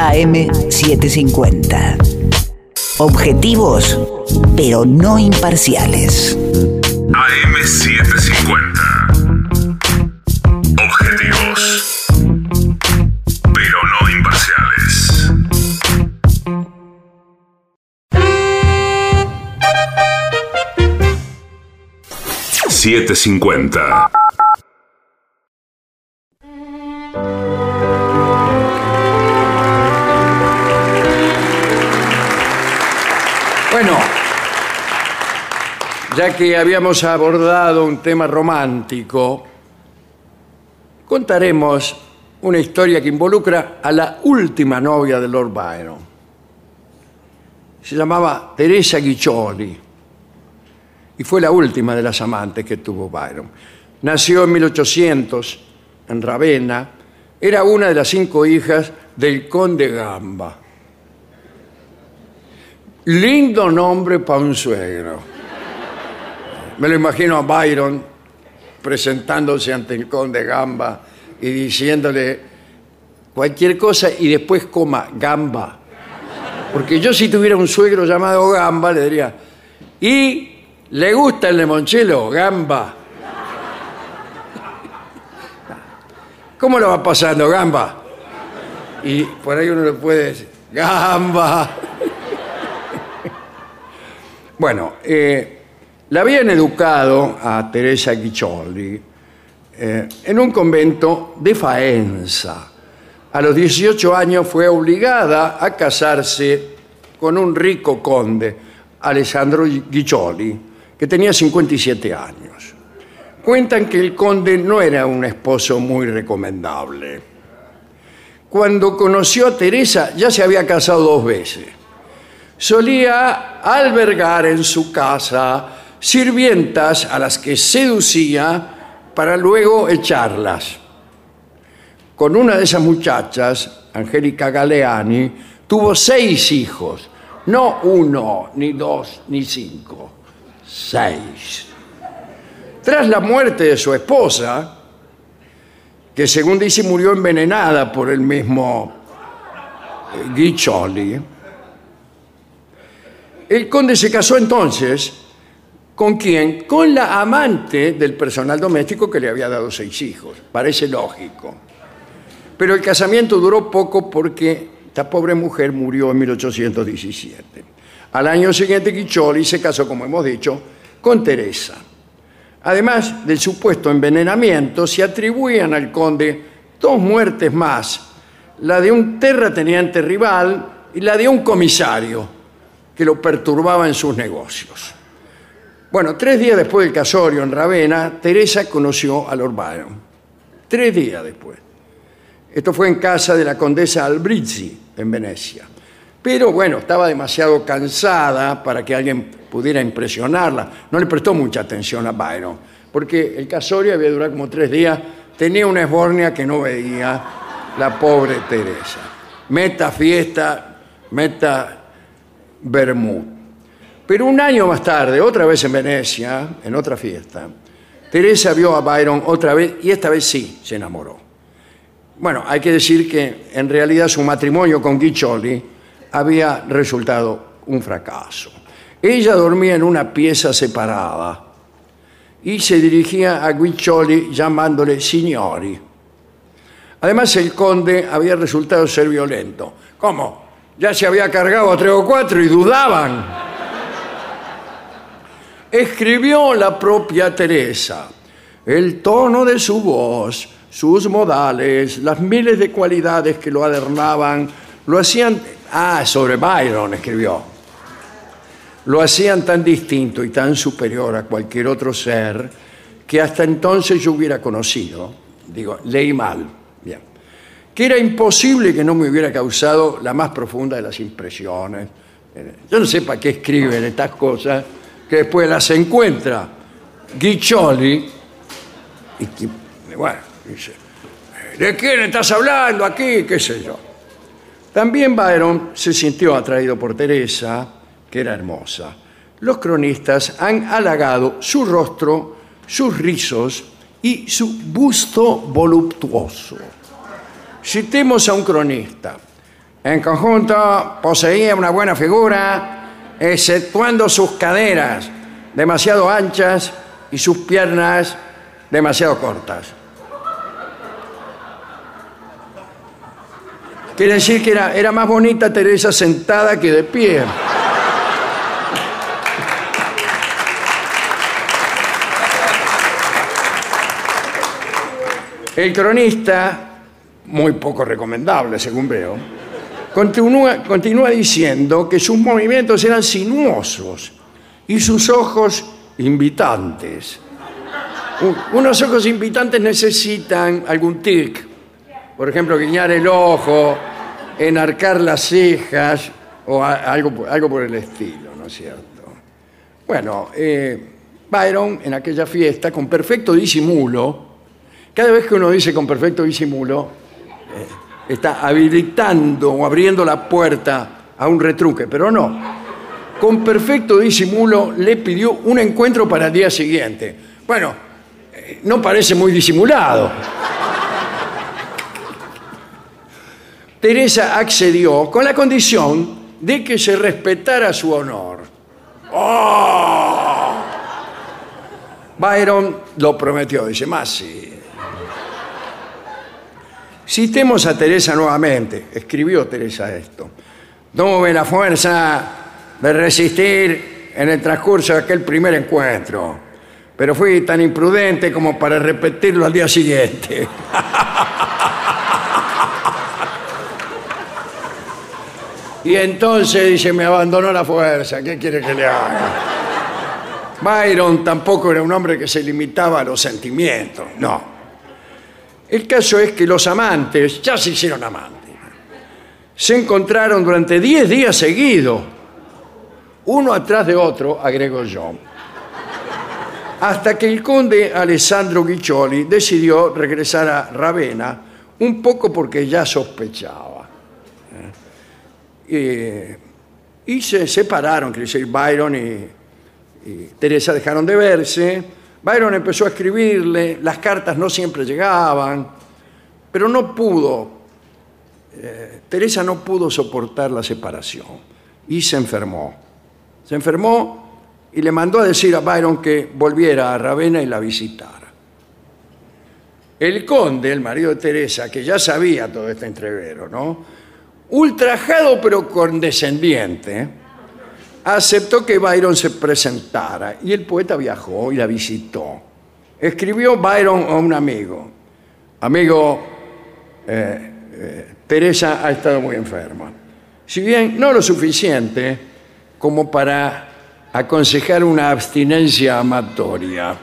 AM750. Objetivos, pero no imparciales.
AM750. Objetivos. Pero no imparciales. Siete cincuenta.
Ya que habíamos abordado un tema romántico, contaremos una historia que involucra a la última novia de Lord Byron. Se llamaba Teresa Guiccioli y fue la última de las amantes que tuvo Byron. Nació en 1800 en Ravenna, era una de las cinco hijas del conde Gamba. Lindo nombre para un suegro. Me lo imagino a Byron presentándose ante el conde Gamba y diciéndole cualquier cosa y después coma Gamba. Porque yo si tuviera un suegro llamado Gamba le diría, ¿y le gusta el limonchelo? Gamba. ¿Cómo lo va pasando, Gamba? Y por ahí uno le puede decir, Gamba. Bueno, eh, la habían educado a Teresa Guiccioli eh, en un convento de Faenza. A los 18 años fue obligada a casarse con un rico conde, Alessandro Guiccioli, que tenía 57 años. Cuentan que el conde no era un esposo muy recomendable. Cuando conoció a Teresa ya se había casado dos veces solía albergar en su casa sirvientas a las que seducía para luego echarlas. Con una de esas muchachas, Angélica Galeani, tuvo seis hijos, No uno, ni dos, ni cinco. Seis. Tras la muerte de su esposa, que según dice murió envenenada por el mismo eh, Guiccioli, el conde se casó entonces con quién? Con la amante del personal doméstico que le había dado seis hijos. Parece lógico. Pero el casamiento duró poco porque esta pobre mujer murió en 1817. Al año siguiente Guiccioli se casó, como hemos dicho, con Teresa. Además del supuesto envenenamiento, se atribuían al conde dos muertes más, la de un terrateniente rival y la de un comisario que lo perturbaba en sus negocios. Bueno, tres días después del casorio en Ravenna, Teresa conoció a Lord Byron. Tres días después. Esto fue en casa de la condesa Albrizzi, en Venecia. Pero bueno, estaba demasiado cansada para que alguien pudiera impresionarla. No le prestó mucha atención a Byron, porque el casorio había durado como tres días. Tenía una esbornia que no veía la pobre Teresa. Meta fiesta, meta vermut. Pero un año más tarde, otra vez en Venecia, en otra fiesta, Teresa vio a Byron otra vez y esta vez sí se enamoró. Bueno, hay que decir que en realidad su matrimonio con Guiccioli había resultado un fracaso. Ella dormía en una pieza separada y se dirigía a Guiccioli llamándole signori. Además, el conde había resultado ser violento. ¿Cómo? Ya se había cargado a tres o cuatro y dudaban. Escribió la propia Teresa. El tono de su voz, sus modales, las miles de cualidades que lo adornaban, lo hacían... Ah, sobre Byron escribió. Lo hacían tan distinto y tan superior a cualquier otro ser que hasta entonces yo hubiera conocido. Digo, leí mal. Bien. Que era imposible que no me hubiera causado la más profunda de las impresiones. Yo no sé para qué escriben estas cosas, que después las encuentra Guiccioli y bueno, dice, ¿de quién estás hablando aquí? ¿Qué sé yo? También Byron se sintió atraído por Teresa, que era hermosa. Los cronistas han halagado su rostro, sus rizos y su busto voluptuoso. Citemos a un cronista. En conjunto poseía una buena figura, exceptuando sus caderas demasiado anchas y sus piernas demasiado cortas. Quiere decir que era, era más bonita Teresa sentada que de pie. El cronista, muy poco recomendable según veo, continúa, diciendo que sus movimientos eran sinuosos y sus ojos invitantes. Unos ojos invitantes necesitan algún tic, por ejemplo, guiñar el ojo, enarcar las cejas o algo, algo por el estilo, ¿no es cierto? Bueno, eh, Byron en aquella fiesta, con perfecto disimulo, cada vez que uno dice con perfecto disimulo, eh, está habilitando o abriendo la puerta a un retruque, pero no. Con perfecto disimulo le pidió un encuentro para el día siguiente. Bueno, eh, no parece muy disimulado. Teresa accedió con la condición de que se respetara su honor. ¡Oh! Byron lo prometió, dice, más. Citemos a Teresa nuevamente, escribió Teresa esto. Tuve la fuerza de resistir en el transcurso de aquel primer encuentro, pero fui tan imprudente como para repetirlo al día siguiente. Y entonces dice, me abandonó la fuerza, ¿qué quiere que le haga? Byron tampoco era un hombre que se limitaba a los sentimientos, no. El caso es que los amantes ya se hicieron amantes. Se encontraron durante 10 días seguidos, uno atrás de otro, agrego yo, hasta que el conde Alessandro Guiccioli decidió regresar a Ravenna, un poco porque ya sospechaba. ¿eh? Y se separaron, quiere decir, Byron y Teresa dejaron de verse. Byron empezó a escribirle, las cartas no siempre llegaban, pero no pudo, eh, Teresa no pudo soportar la separación y se enfermó. Se enfermó y le mandó a decir a Byron que volviera a Ravenna y la visitara. El conde, el marido de Teresa, que ya sabía todo este entrevero, ¿no? Ultrajado pero condescendiente, aceptó que Byron se presentara y el poeta viajó y la visitó. Escribió Byron a un amigo. Amigo, eh, eh, Teresa ha estado muy enferma. Si bien no lo suficiente como para aconsejar una abstinencia amatoria.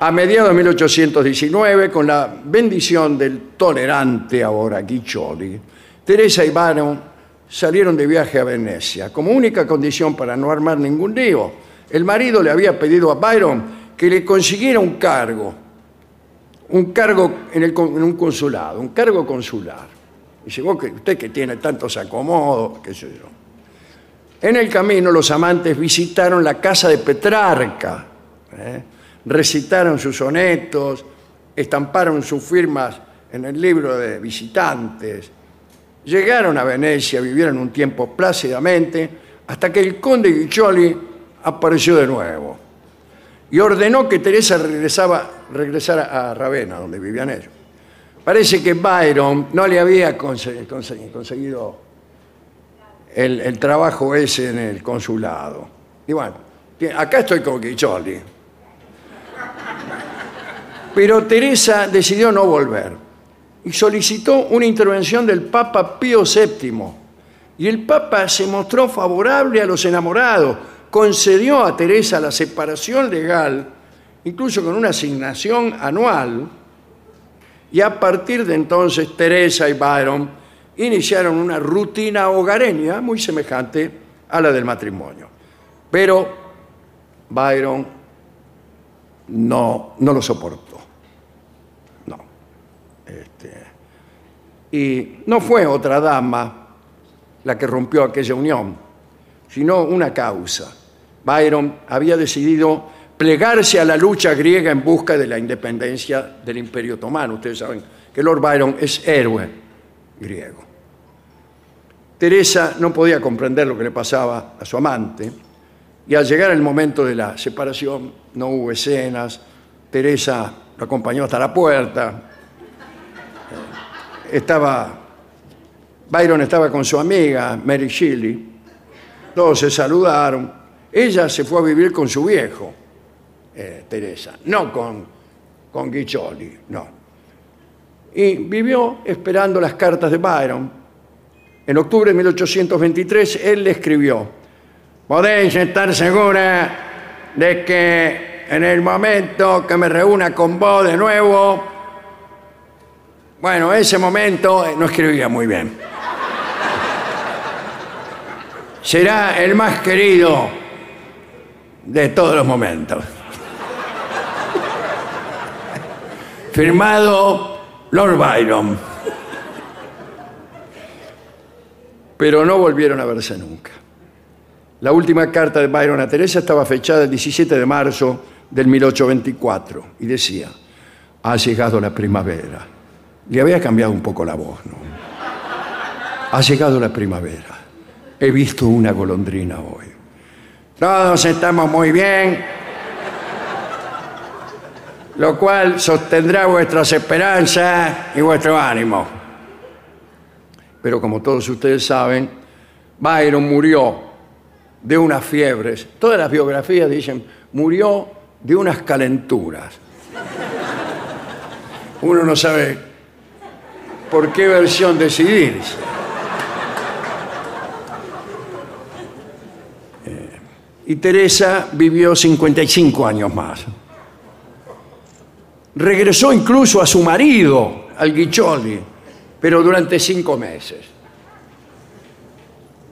A mediados de 1819, con la bendición del tolerante ahora Guiccioli, Teresa y Byron salieron de viaje a Venecia. Como única condición para no armar ningún lío, el marido le había pedido a Byron que le consiguiera un cargo, un cargo en, un consulado, un cargo consular. Dice, vos que usted que tiene tantos acomodos, qué sé yo. En el camino los amantes visitaron la casa de Petrarca, ¿eh? recitaron sus sonetos, estamparon sus firmas en el libro de visitantes, llegaron a Venecia, vivieron un tiempo plácidamente, hasta que el conde Guiccioli apareció de nuevo y ordenó que Teresa regresaba, regresara a Ravenna, donde vivían ellos. Parece que Byron no le había conse- conse- conseguido el, trabajo ese en el consulado. Y bueno, acá estoy con Guiccioli. Pero Teresa decidió no volver y solicitó una intervención del Papa Pío VII. Y el Papa se mostró favorable a los enamorados, concedió a Teresa la separación legal, incluso con una asignación anual, y a partir de entonces Teresa y Byron iniciaron una rutina hogareña muy semejante a la del matrimonio. Pero Byron no, no lo soportó. No. Este, y no fue otra dama la que rompió aquella unión, sino una causa. Byron había decidido plegarse a la lucha griega en busca de la independencia del Imperio Otomano. Ustedes saben que Lord Byron es héroe griego. Teresa no podía comprender lo que le pasaba a su amante y al llegar el momento de la separación no hubo escenas. Teresa lo acompañó hasta la puerta. Estaba Byron estaba con su amiga Mary Shelley. Todos se saludaron. Ella se fue a vivir con su viejo, eh, Teresa, no con, con Guiccioli, no. Y vivió esperando las cartas de Byron. En octubre de 1823 él le escribió, podéis estar segura de que en el momento que me reúna con vos de nuevo, bueno, ese momento eh, no escribía muy bien. Será el más querido de todos los momentos. Firmado Lord Byron. Pero no volvieron a verse nunca. La última carta de Byron a Teresa estaba fechada el 17 de marzo del 1824 y decía, ha llegado la primavera. Le había cambiado un poco la voz, ¿no? Ha llegado la primavera. He visto una golondrina hoy. Todos estamos muy bien, lo cual sostendrá vuestras esperanzas y vuestro ánimo. Pero como todos ustedes saben, Byron murió de unas fiebres. Todas las biografías dicen, murió de unas calenturas. Uno no sabe por qué versión decidirse. Eh, Y Teresa vivió 55 años más. Regresó incluso a su marido, al Guiccioli, pero durante cinco meses.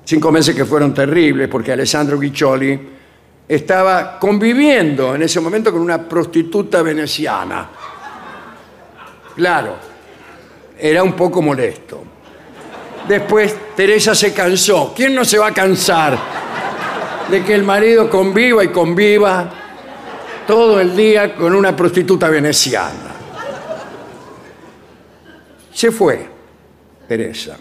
Cinco meses que fueron terribles porque Alessandro Guiccioli estaba conviviendo en ese momento con una prostituta veneciana. Claro, era un poco molesto. Después Teresa se cansó. ¿Quién no se va a cansar de que el marido conviva y conviva todo el día con una prostituta veneciana? Se fue Teresa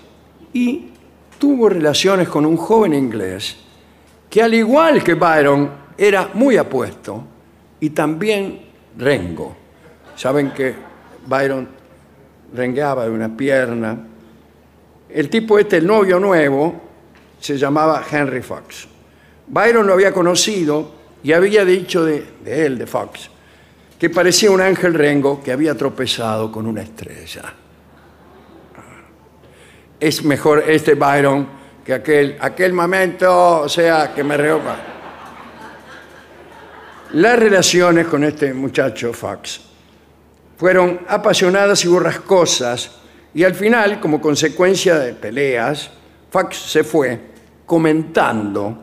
y tuvo relaciones con un joven inglés que al igual que Byron era muy apuesto y también rengo. Saben que Byron rengueaba de una pierna. El tipo este, el novio nuevo, se llamaba Henry Fox. Byron lo había conocido y había dicho de, él, de Fox, que parecía un ángel rengo que había tropezado con una estrella. Es mejor este Byron que aquel, aquel momento, o sea, que me reopa. Las relaciones con este muchacho Fox fueron apasionadas y borrascosas y al final, como consecuencia de peleas, Fox se fue comentando,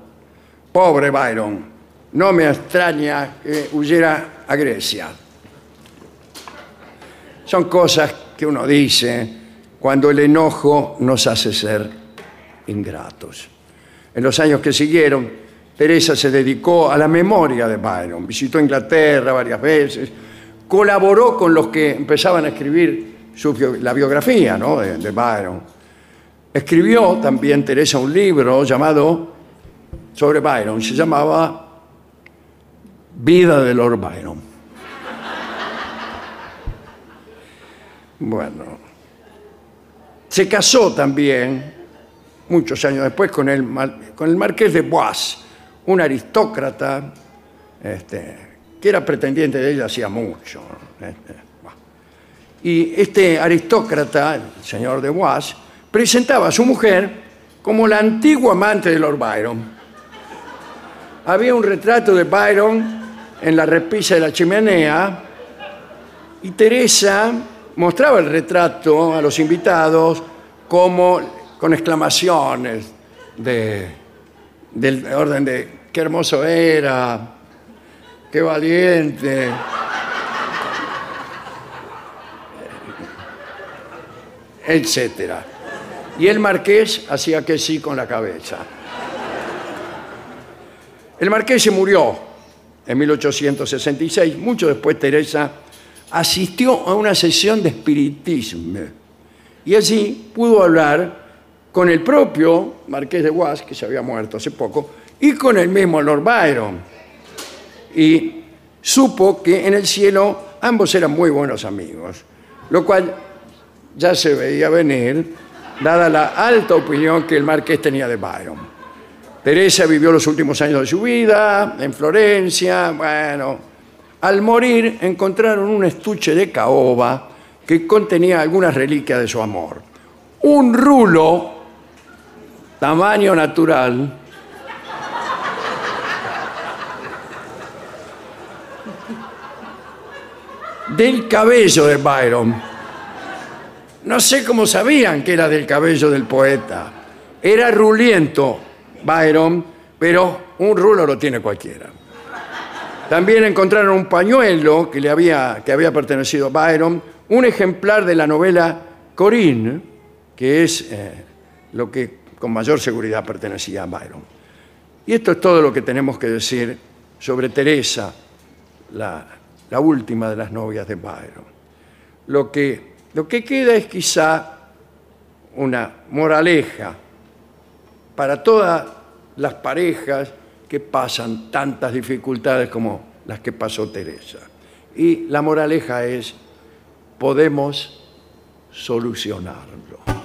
pobre Byron, no me extraña que huyera a Grecia. Son cosas que uno dice cuando el enojo nos hace ser ingratos. En los años que siguieron, Teresa se dedicó a la memoria de Byron, visitó Inglaterra varias veces, colaboró con los que empezaban a escribir la biografía de, Byron. Escribió también Teresa un libro llamado sobre Byron, se llamaba Vida de Lord Byron. Bueno, se casó también, muchos años después, con el, con el marqués de Bois, un aristócrata este, era pretendiente de ella hacía mucho. Este. Y este aristócrata, el señor de Bois, presentaba a su mujer como la antigua amante de Lord Byron. Había un retrato de Byron en la repisa de la chimenea y Teresa mostraba el retrato a los invitados como con exclamaciones de, del orden de qué hermoso era, qué valiente. etcétera. Y el marqués hacía que sí con la cabeza. El marqués se murió en 1866. Mucho después Teresa asistió a una sesión de espiritismo y allí pudo hablar con el propio marqués de Guas, que se había muerto hace poco, y con el mismo Lord Byron. Y supo que en el cielo ambos eran muy buenos amigos, lo cual ya se veía venir, dada la alta opinión que el marqués tenía de Byron. Teresa vivió los últimos años de su vida en Florencia. Bueno, al morir encontraron un estuche de caoba que contenía algunas reliquias de su amor. Un rulo, tamaño natural, del cabello de Byron. No sé cómo sabían que era del cabello del poeta. Era ruliento Byron, pero un rulo lo tiene cualquiera. También encontraron un pañuelo que le había, que había pertenecido a Byron, un ejemplar de la novela Corinne, que es eh, lo que con mayor seguridad pertenecía a Byron. Y esto es todo lo que tenemos que decir sobre Teresa, la, la última de las novias de Byron. Lo que, lo que queda es quizá una moraleja para todas las parejas que pasan tantas dificultades como las que pasó Teresa. Y la moraleja es, podemos solucionarlo.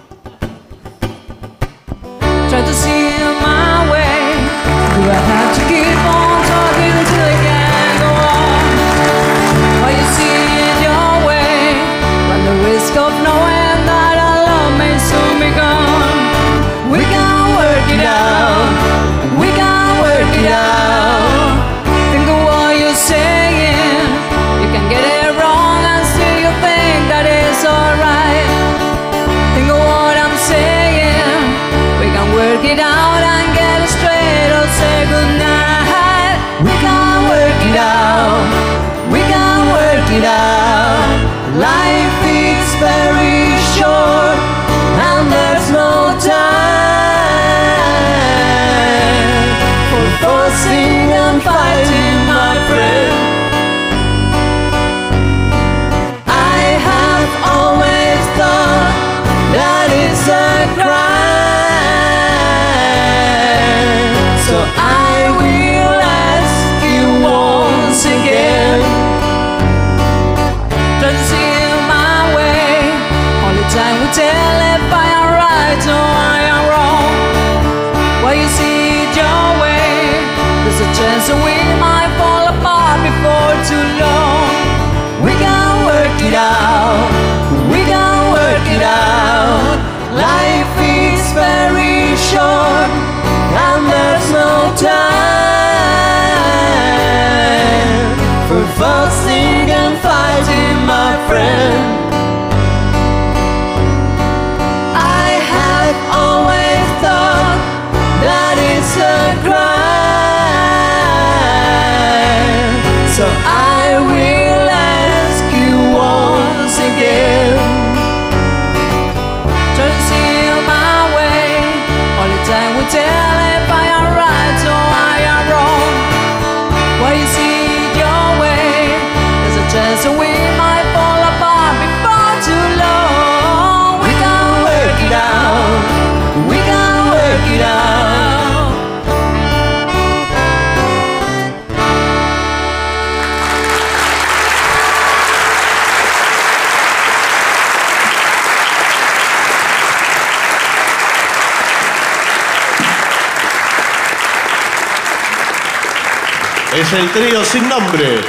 El trío sin nombre.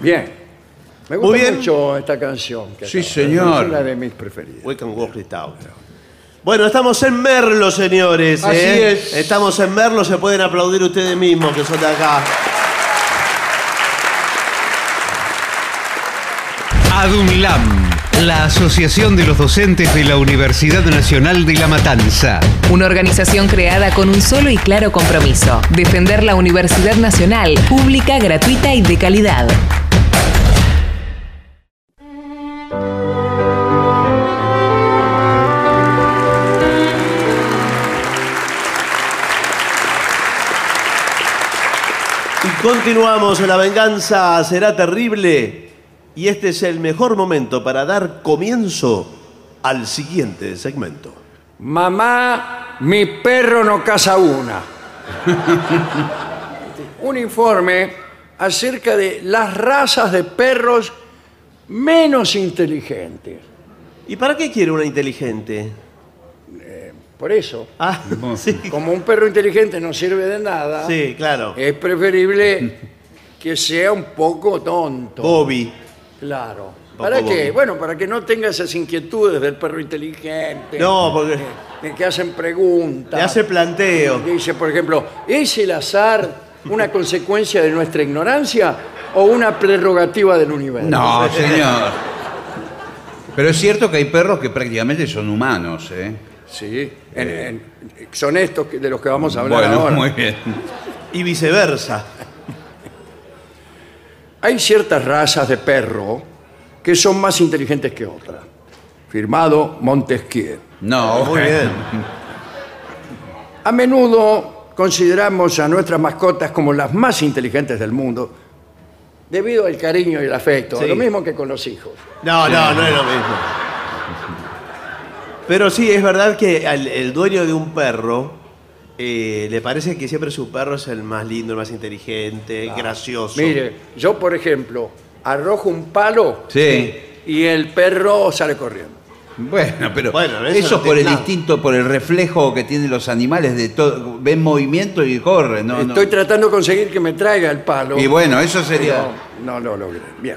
Bien. Me
Muy
gusta
bien.
mucho esta canción. que
Sí,
acaba.
señor.
Es una de mis preferidas.
We can work it out. Bueno, estamos en Merlo, señores.
Así
¿eh?
es.
Estamos en Merlo, se pueden aplaudir ustedes mismos que son de acá.
ADUNLAM, la Asociación de los Docentes de la Universidad Nacional de La Matanza.
Una organización creada con un solo y claro compromiso, defender la Universidad Nacional, pública, gratuita y de calidad.
Y continuamos, la venganza será terrible. Y este es el mejor momento para dar comienzo al siguiente segmento.
Mamá, mi perro no caza una. Un informe acerca de las razas de perros menos inteligentes.
¿Y para qué quiere una inteligente?
Por eso,
Ah, sí.
como un perro inteligente no sirve de nada,
Sí, claro.
es preferible que sea un poco tonto.
Bobby.
Claro. ¿Para qué?
Bobby.
Bueno, para que no tenga esas inquietudes del perro inteligente.
No, porque
de que hacen preguntas.
le hace planteo.
Dice, por ejemplo, ¿es el azar una consecuencia de nuestra ignorancia o una prerrogativa del universo?
No, señor. Pero es cierto que hay perros que prácticamente son humanos, ¿eh?
Sí, en- en- son estos de los que vamos a hablar
Bueno,
ahora.
muy bien.
Y viceversa.
Hay ciertas razas de perro que son más inteligentes que otras. Firmado Montesquieu.
No,
Muy bien.
A menudo consideramos a nuestras mascotas como las más inteligentes del mundo debido al cariño y el afecto,
Sí.
lo mismo que con los hijos.
No, no, no es lo mismo. Pero sí, es verdad que al el dueño de un perro eh, le parece que siempre su perro es el más lindo, el más inteligente, gracioso.
Mire, yo por ejemplo arrojo un palo
Sí.
y el perro sale corriendo.
Bueno, pero
Bueno, eso
eso,
no
por
tiene
el
nada.
instinto, por el reflejo que tienen los animales de todo, ven movimiento y corren, ¿no? no.
Estoy tratando de conseguir que me traiga el palo.
Y bueno, eso sería.
No, no lo logré. Bien.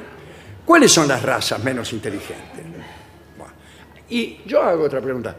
¿Cuáles son las razas menos inteligentes? Bueno, Y yo hago otra pregunta.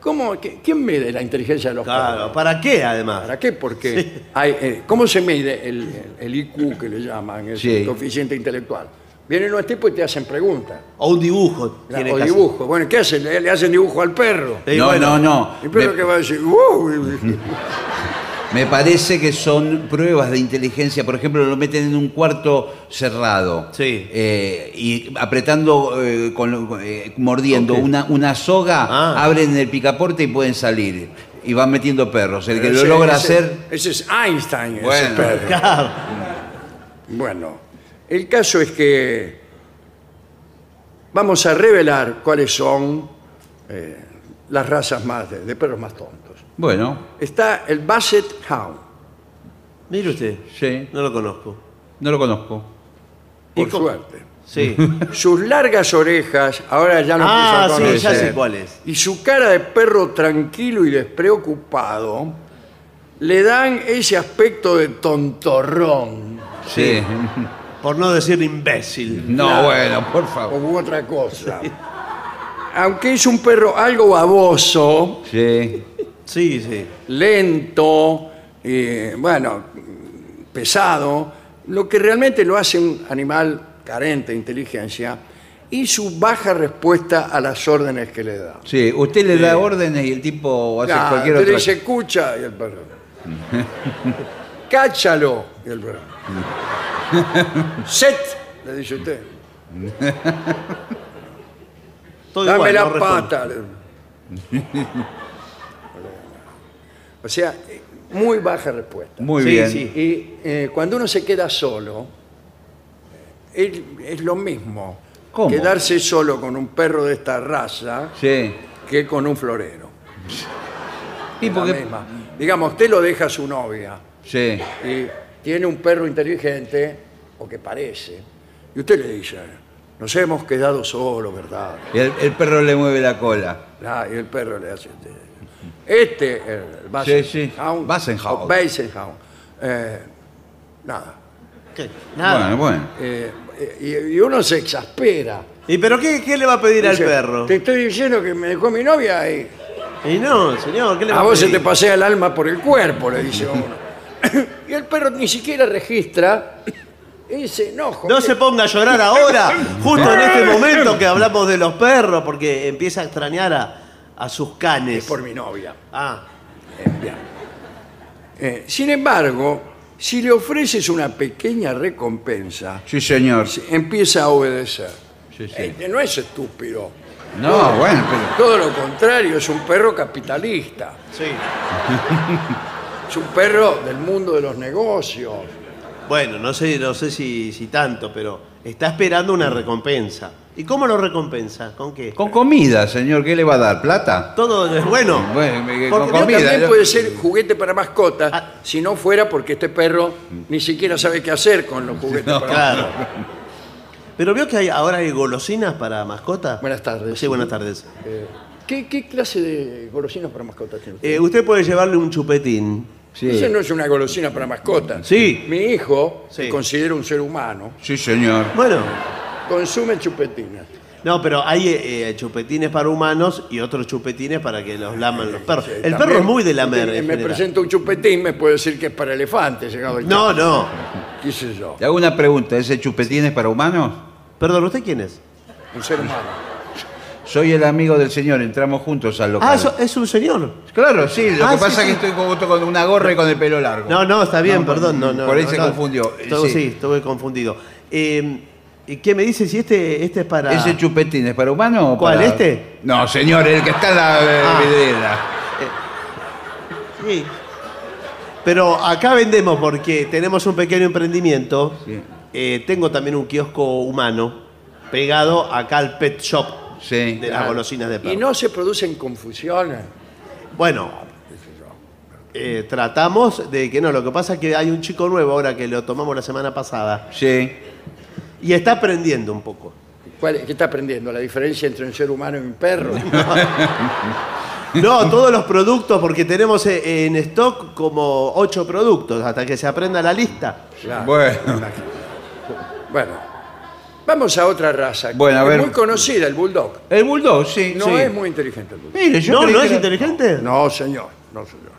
¿Cómo, qué- ¿Quién mide la inteligencia de los
Claro,
perros?
¿para qué además?
¿Para qué? Porque hay, eh, ¿cómo se mide el, el IQ que le llaman, el
Sí.
coeficiente intelectual? Vienen unos tipos y te hacen preguntas.
O un dibujo. tiene
o
que hacer.
dibujo. Bueno, ¿qué hacen? Le, le hacen dibujo al perro.
No,
bueno.
no, no.
¿Y el perro
Me,
qué va a decir? "Uh".
me parece que son pruebas de inteligencia. Por ejemplo, lo meten en un cuarto cerrado.
Sí.
Eh, y apretando, eh, con, eh, mordiendo
Ok.
una, una soga,
Ah.
abren el picaporte y pueden salir. Y van metiendo perros. El que lo
Ese-
logra
ese-
hacer.
Ese es Einstein, ese
Bueno.
perro. Bueno, el caso es que vamos a revelar cuáles son eh, las razas más de, de perros más tontos.
Bueno,
Está el Basset Hound.
Mire usted.
sí.
No lo conozco.
No lo conozco.
¿Y
Por
cómo?
suerte.
Sí.
Sus largas orejas, ahora ya lo
ah,
empiezo a
sí,
conocer.
ya sé cuál es.
Y su cara de perro tranquilo y despreocupado le dan ese aspecto de tontorrón
Sí.
Por no decir imbécil.
No,
Claro.
bueno, por favor.
o otra cosa. Aunque es un perro algo baboso,
Sí.
Sí, sí.
lento, eh, bueno, pesado, lo que realmente lo hace un animal carente de inteligencia y su baja respuesta a las órdenes que le da.
Sí, usted le da órdenes y el tipo hace
Ah,
cualquier
usted le
otra
dice, escucha, y el perro. Cáchalo, y el perro. Set, le dice usted.
Todo
Dame
igual,
la
no
pata. o sea, muy baja respuesta.
Muy
Sí,
bien.
sí.
Y eh, cuando uno se queda solo, es, es lo mismo
¿Cómo?
quedarse solo con un perro de esta raza
Sí.
que con un florero.
Y porque-
misma. Digamos, usted lo deja a su novia
Sí.
y tiene un perro inteligente, o que parece, y usted le dice, nos hemos quedado solos, ¿verdad?
Y el, el perro le mueve la cola.
Ah, y el perro le hace. Este, el Bassenhound,
Sí, sí. Bassenhound.
o Bassenhound, eh, nada.
¿Qué? Nada.
Bueno, bueno.
Eh, y, y uno se exaspera.
¿Y pero qué, qué le va a pedir al perro?
Te estoy diciendo que me dejó mi novia y
Y no, señor, ¿qué le va
a
a
vos se te pasea el alma por el cuerpo, le dice uno. y el perro ni siquiera registra ese enojo.
No se ponga a llorar ahora, justo en este momento que hablamos de los perros, porque empieza a extrañar a, a sus canes.
Es por mi novia.
Ah,
Eh, bien. Eh, sin embargo, si le ofreces una pequeña recompensa,
Sí, señor.
se- empieza a obedecer.
Sí, sí.
Este no es estúpido.
No, bueno, pero.
Todo lo contrario, es un perro capitalista.
sí.
Es un perro del mundo de los negocios.
Bueno, no sé, no sé si, si tanto, pero está esperando una recompensa. ¿Y cómo lo recompensa? ¿Con qué?
Con comida, señor, ¿qué le va a dar? ¿Plata?
Todo es bueno.
Bueno, me-
Porque
con comida.
también
yo-
puede ser juguete para mascotas,
Ah.
si no fuera porque este perro ni siquiera sabe qué hacer con los juguetes
No,
para
Claro. Pero vio que hay, ahora hay golosinas para mascotas.
Buenas tardes.
Sí, buenas tardes.
Eh, ¿qué, qué clase de golosinas para mascotas tiene usted?
Eh, usted puede llevarle un chupetín.
Sí.
Esa no es una golosina para mascotas.
Sí.
Mi hijo,
Sí.
que considera un ser humano,
Sí, señor.
Bueno,
consume chupetinas.
no, pero hay eh, chupetines para humanos y otros chupetines para que los laman los perros.
Sí,
el
también,
perro es muy de lamer.
usted
en
Me
general.
presenta un chupetín, me puede decir que es para elefantes, llegado el
No,
caso.
no.
¿Qué sé yo?
Le hago una pregunta. ¿Ese chupetín es para humanos?
Perdón, ¿usted quién es?
Un ser humano.
Soy el amigo del señor, entramos juntos al local.
Ah, es un señor.
Claro, sí, lo
Ah,
que
sí,
pasa es que estoy con, con una gorra y con el pelo largo.
No, no, está bien,
No,
perdón. No, no,
por ahí
no,
se
no.
confundió.
Estuve-
Sí.
sí. estuve confundido. Eh, ¿Y qué me dice si este, este es para.
¿Ese chupetín es para humano o
¿Cuál,
para-
este?
No, señor, el que está en la eh,
Ah.
vidriera.
Sí. Pero acá vendemos porque tenemos un pequeño emprendimiento.
Sí.
Eh, tengo también un kiosco humano pegado acá al pet shop
Sí.
de las golosinas de perro.
Y no se producen confusiones.
Bueno, eh, tratamos de que no. Lo que pasa es que hay un chico nuevo ahora que lo tomamos la semana pasada
Sí.
y está aprendiendo un poco.
¿Cuál es- ¿Qué está aprendiendo? ¿La diferencia entre un ser humano y un perro?
No, todos los productos, porque tenemos eh, en stock como ocho productos hasta que se aprenda la lista.
Claro.
Bueno.
Bueno, vamos a otra raza.
Bueno, a
Es
ver.
muy conocida, el bulldog.
El bulldog, sí.
No
sí.
es muy inteligente el bulldog.
Mire, yo
¿No,
creí
no
que
es
era-
inteligente?
No, señor. No, señor.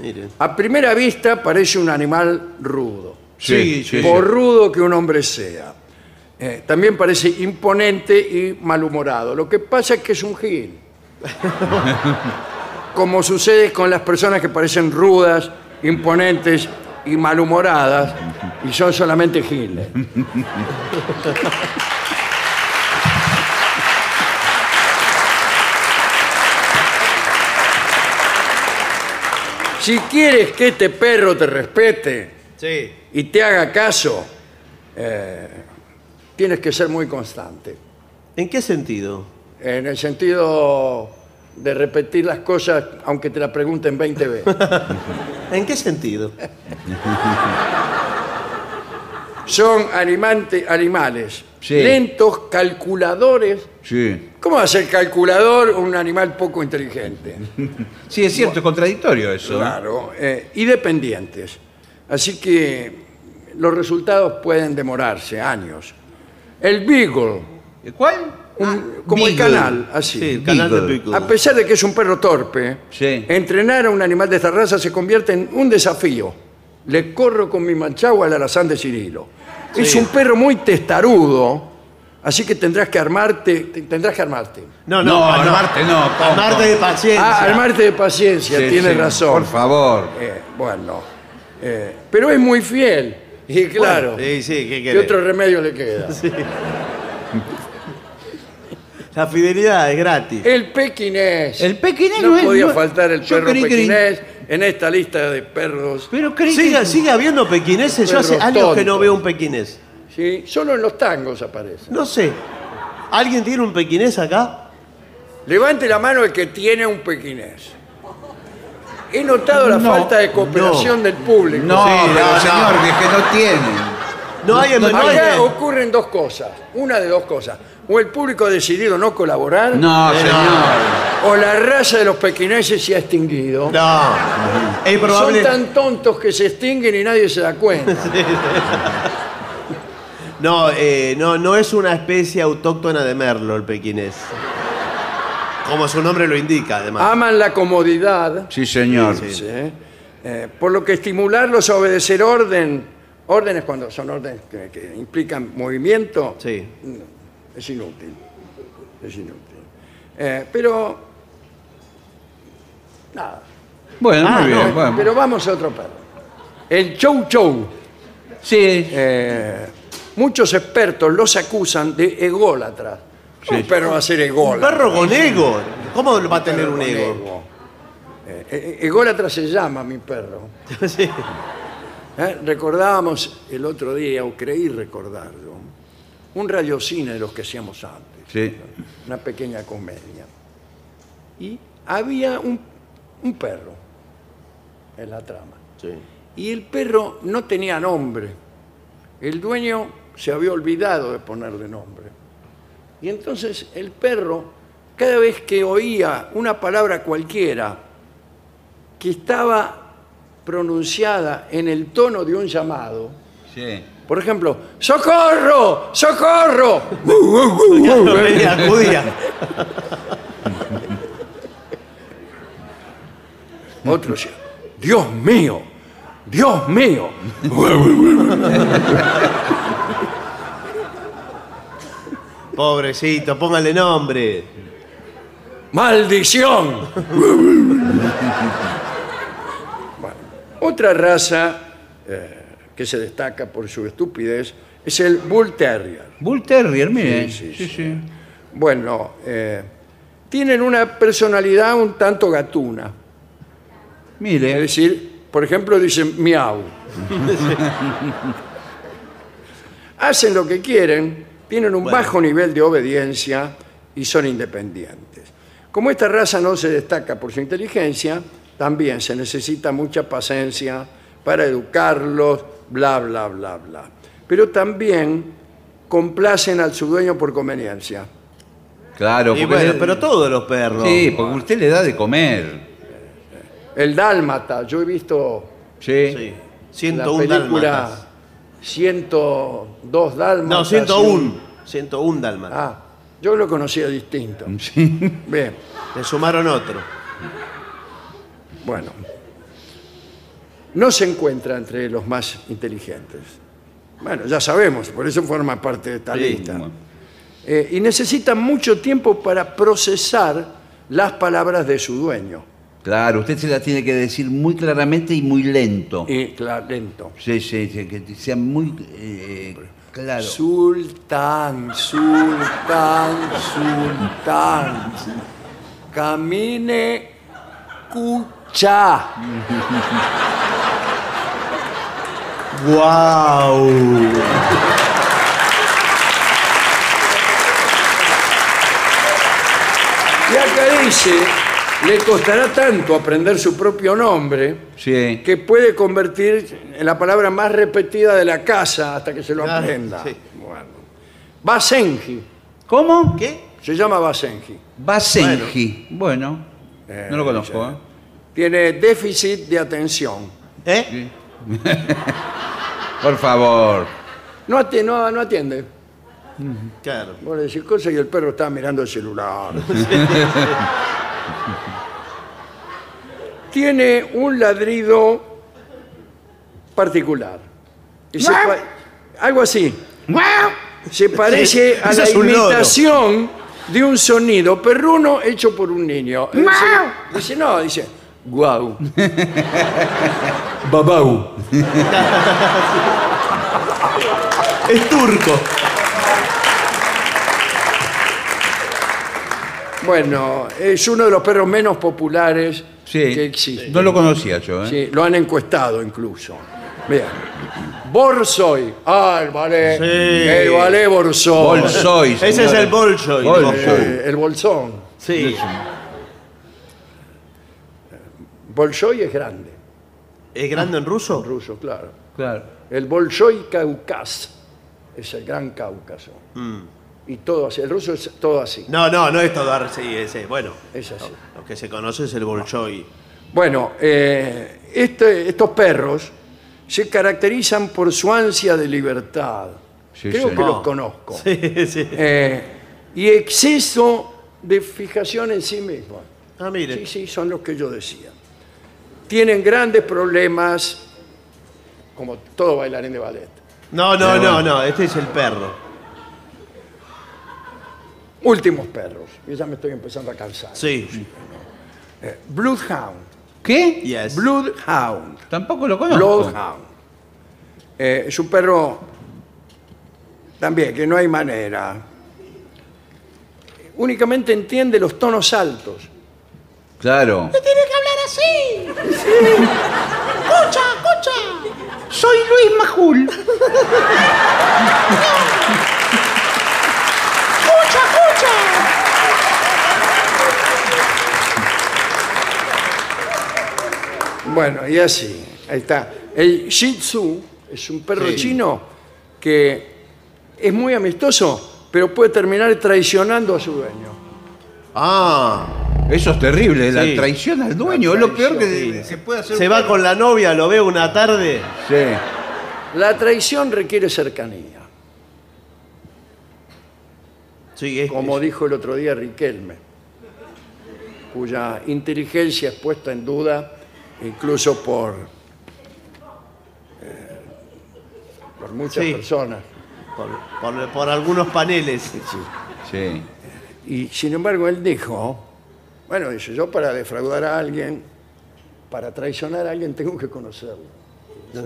Mire.
A primera vista parece un animal rudo.
Sí, sí.
Por rudo que un hombre sea. Eh, también parece imponente y malhumorado. Lo que pasa es que es un gil. Como sucede con las personas que parecen rudas, imponentes y malhumoradas y son solamente giles. Si quieres que este perro te respete
Sí.
y te haga caso, eh, tienes que ser muy constante.
¿En qué sentido?
En el sentido de repetir las cosas aunque te la pregunten 20 veces.
¿En qué sentido?
Son animante- animales
Sí.
lentos, calculadores,
Sí.
¿cómo va a ser calculador un animal poco inteligente?
Sí, es cierto, es contradictorio eso.
Claro, eh, y dependientes. Así que los resultados pueden demorarse años. El Beagle,
¿Cuál?
Un- como el
Beagle.
canal, así.
Sí, el canal de
Beagle.
Beagle.
A pesar de que es un perro torpe,
Sí.
entrenar a un animal de esta raza se convierte en un desafío. Le corro con mi manchagua al alazán de Cirilo. Es un perro muy testarudo, así que tendrás que armarte, te- tendrás que armarte.
No,
No,
no,
armarte no, Pompo.
Armarte de paciencia.
Ah, armarte de paciencia,
Sí,
tienes
sí,
razón.
Por favor.
Eh, bueno, eh, pero es muy fiel. Y claro,
Bueno, sí, sí, ¿qué
¿qué
querés?
otro remedio le queda?
La fidelidad es gratis.
El pequinés.
El pequinés
no
no es-
podía
no-
faltar el
yo
perro
creí que-
pequinés en esta lista de perros.
Pero creí
Sigue,
que...
sigue habiendo pequineses. Yo hace años que no veo un pequinés.
Sí, solo en los tangos aparece.
No sé. ¿Alguien tiene un pequinés acá?
Levante la mano el que tiene un pequinés. He notado la
No,
falta de cooperación
no.
del público.
No,
Sí,
pero
no, no.
señor, que es que no tienen.
No hay, no, hay-
Acá ocurren dos cosas. Una de dos cosas. O el público ha decidido no colaborar,
No,
Eh,
señor.
o la raza de los pequineses se ha extinguido.
No. Es probable.
Son tan tontos que se extinguen y nadie se da cuenta.
No, eh, no, no es una especie autóctona de Merlo el pequinés. Como su nombre lo indica, además.
Aman la comodidad,
Sí, señor.
¿sí? Eh, por lo que estimularlos a obedecer orden, órdenes cuando son órdenes que, que implican movimiento,
Sí.
Es inútil. Es inútil. Eh, pero, nada.
Bueno,
Ah,
muy bien.
No,
bueno.
Pero vamos a otro perro. El chow chow.
Sí,
Eh, muchos expertos los acusan de ególatras. Un perro va a ser
Un
ególatra.
perro con ego. ¿Cómo va a tener un ego?
Eh, eh, ególatra se llama mi perro.
Sí.
¿Eh? Recordábamos el otro día, o creí recordarlo, un radiocine de los que hacíamos antes,
sí.
una pequeña comedia. Y había un, un perro en la trama.
Sí.
Y el perro no tenía nombre. El dueño se había olvidado de ponerle nombre. Y entonces el perro, cada vez que oía una palabra cualquiera que estaba pronunciada en el tono de un llamado,
Sí.
Por ejemplo, ¡Socorro! ¡Socorro! Otro decía, ¡Dios mío! ¡Dios mío!
Pobrecito, póngale nombre.
¡Maldición! Bueno, otra raza eh, que se destaca por su estupidez es el Bull Terrier.
Bull Terrier, mire.
Sí, sí,
Sí.
Bueno, eh, tienen una personalidad un tanto gatuna. Es
Mire.
decir, por ejemplo, dicen miau. Hacen lo que quieren, tienen un
Bueno.
bajo nivel de obediencia y son independientes. Como esta raza no se destaca por su inteligencia, también se necesita mucha paciencia para educarlos, bla, bla, bla, bla. Pero también complacen al su dueño por conveniencia.
Claro,
Y
porque
bueno,
le-
pero todos los perros.
Sí, porque usted le da de comer.
El dálmata, yo he visto
Sí.
Sí.
la
101
película
dálmatas.
102 dálmatas.
No,
y
101.
un-
101 dálmatas.
Ah, yo lo conocía distinto.
Sí.
Bien,
Le sumaron otro.
bueno. No se encuentra entre los más inteligentes. Bueno, ya sabemos, por eso forma parte de esta
Sí,
lista.
bueno.
Eh, y necesita mucho tiempo para procesar las palabras de su dueño.
Claro, usted se la tiene que decir muy claramente y muy lento.
Claro, lento.
Sí, sí, sí, que sea muy eh, claro.
Sultán, sultán, sultán. Camine cucha.
¡Guau!
Y acá dice, le costará tanto aprender su propio nombre
Sí.
que puede convertir en la palabra más repetida de la casa hasta que se lo
Ah,
aprenda.
sí.
Bueno. Basenji.
¿Cómo?
¿Qué?
Se llama Basenji.
Basenji. Bueno, no lo conozco. ¿eh?
Tiene déficit de atención.
¿Eh?
Por favor.
No, ati- no, no atiende.
Claro.
Vos le decís cosas y el perro está mirando el celular. Tiene un ladrido particular. Y se pa- algo así. Se parece a
Ese
la
es un loro.
imitación de un sonido perruno hecho por un niño. Dice, dice, no, dice, guau. Babau.
Es turco.
Bueno, es uno de los perros menos populares
Sí.
que existen.
No lo conocía yo. ¿eh?
Sí, lo han encuestado incluso. Bien. Borsoi. Ah, el ballet.
Sí.
El ballet Borsoi.
Bolsoy.
Ese es
señores.
el Bolshoi.
Bolshoi.
Eh, el bolsón.
Sí.
Bolshoi es grande.
¿Es grande en ruso?
Ruso, claro.
Claro.
El Bolshoi Caucas es el gran Cáucaso. Y todo así. El ruso es todo así.
No, no, no es todo así. Bueno,
Es así.
lo que se conoce es el Bolshoi.
Bueno, eh, este- estos perros se caracterizan por su ansia de libertad.
Sí,
Creo que los conozco.
Sí, sí.
Eh, y exceso de fijación en sí mismos.
Ah, mire.
Sí, sí, son los que yo decía. Tienen grandes problemas, como todo bailarín de ballet.
No, no, no, no, este es el perro.
Últimos perros, y ya me estoy empezando a cansar.
Sí.
Eh, Bloodhound.
¿Qué?
Yes.
Bloodhound.
Tampoco lo conozco.
Bloodhound. Eh, es un perro también que no hay manera. Únicamente entiende los tonos altos.
Claro.
Tiene que hablar así. Escucha, escucha. Soy Luis Majul. escucha, escucha.
Bueno, y así, ahí está. El Shih Tzu es un perro
Sí.
chino que es muy amistoso, pero puede terminar traicionando a su dueño.
Ah,
Eso es terrible, la
Sí.
traición al dueño. Es lo peor que
sí.
se puede hacer.
se va con la novia, lo ve una tarde.
Sí.
La traición requiere cercanía,
Sí, es,
como
es-
dijo el otro día Riquelme, cuya inteligencia es puesta en duda incluso por, eh, por muchas
Sí.
personas.
por, por- por algunos paneles.
Sí.
Y sin embargo él dijo, bueno, dice, yo para defraudar a alguien, para traicionar a alguien tengo que conocerlo.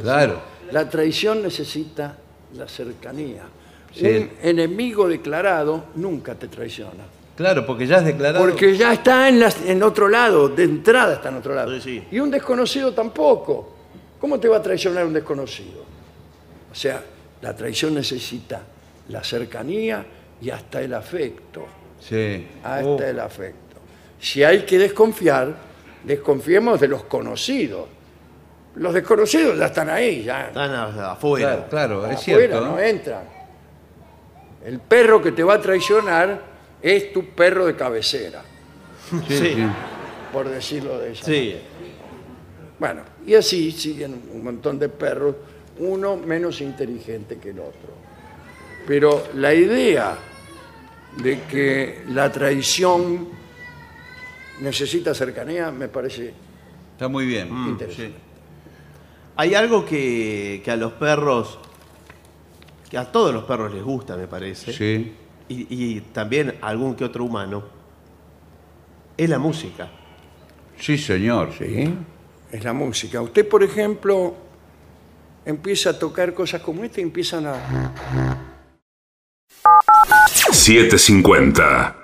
Claro.
La traición necesita la cercanía.
Sí.
Un enemigo declarado nunca te traiciona.
Claro, porque ya has declarado.
Porque ya está en, otro lado, de entrada está en otro lado.
Sí, sí.
Y un desconocido tampoco. ¿Cómo te va a traicionar un desconocido? O sea, la traición necesita la cercanía y hasta el afecto.
Sí.
Hasta
Oh,
el afecto. Si hay que desconfiar, desconfiemos de los conocidos. Los desconocidos ya están ahí, ya.
Están a- afuera.
claro, claro, es
afuera,
cierto.
no
¿no?
entran. El perro que te va a traicionar es tu perro de cabecera,
Sí,
Sí.
sí.
por decirlo de esa
Sí.
Bueno, y así siguen un montón de perros, uno menos inteligente que el otro. Pero la idea de que la traición necesita cercanía me parece
Está muy bien.
Interesante.
Hay algo que, que a los perros, que a todos los perros les gusta, me parece.
Sí. sí.
Y, y también a algún que otro humano. Es la música.
Sí, señor.
¿sí? es la música. Usted, por ejemplo, empieza a tocar cosas como esta y empiezan a...
750.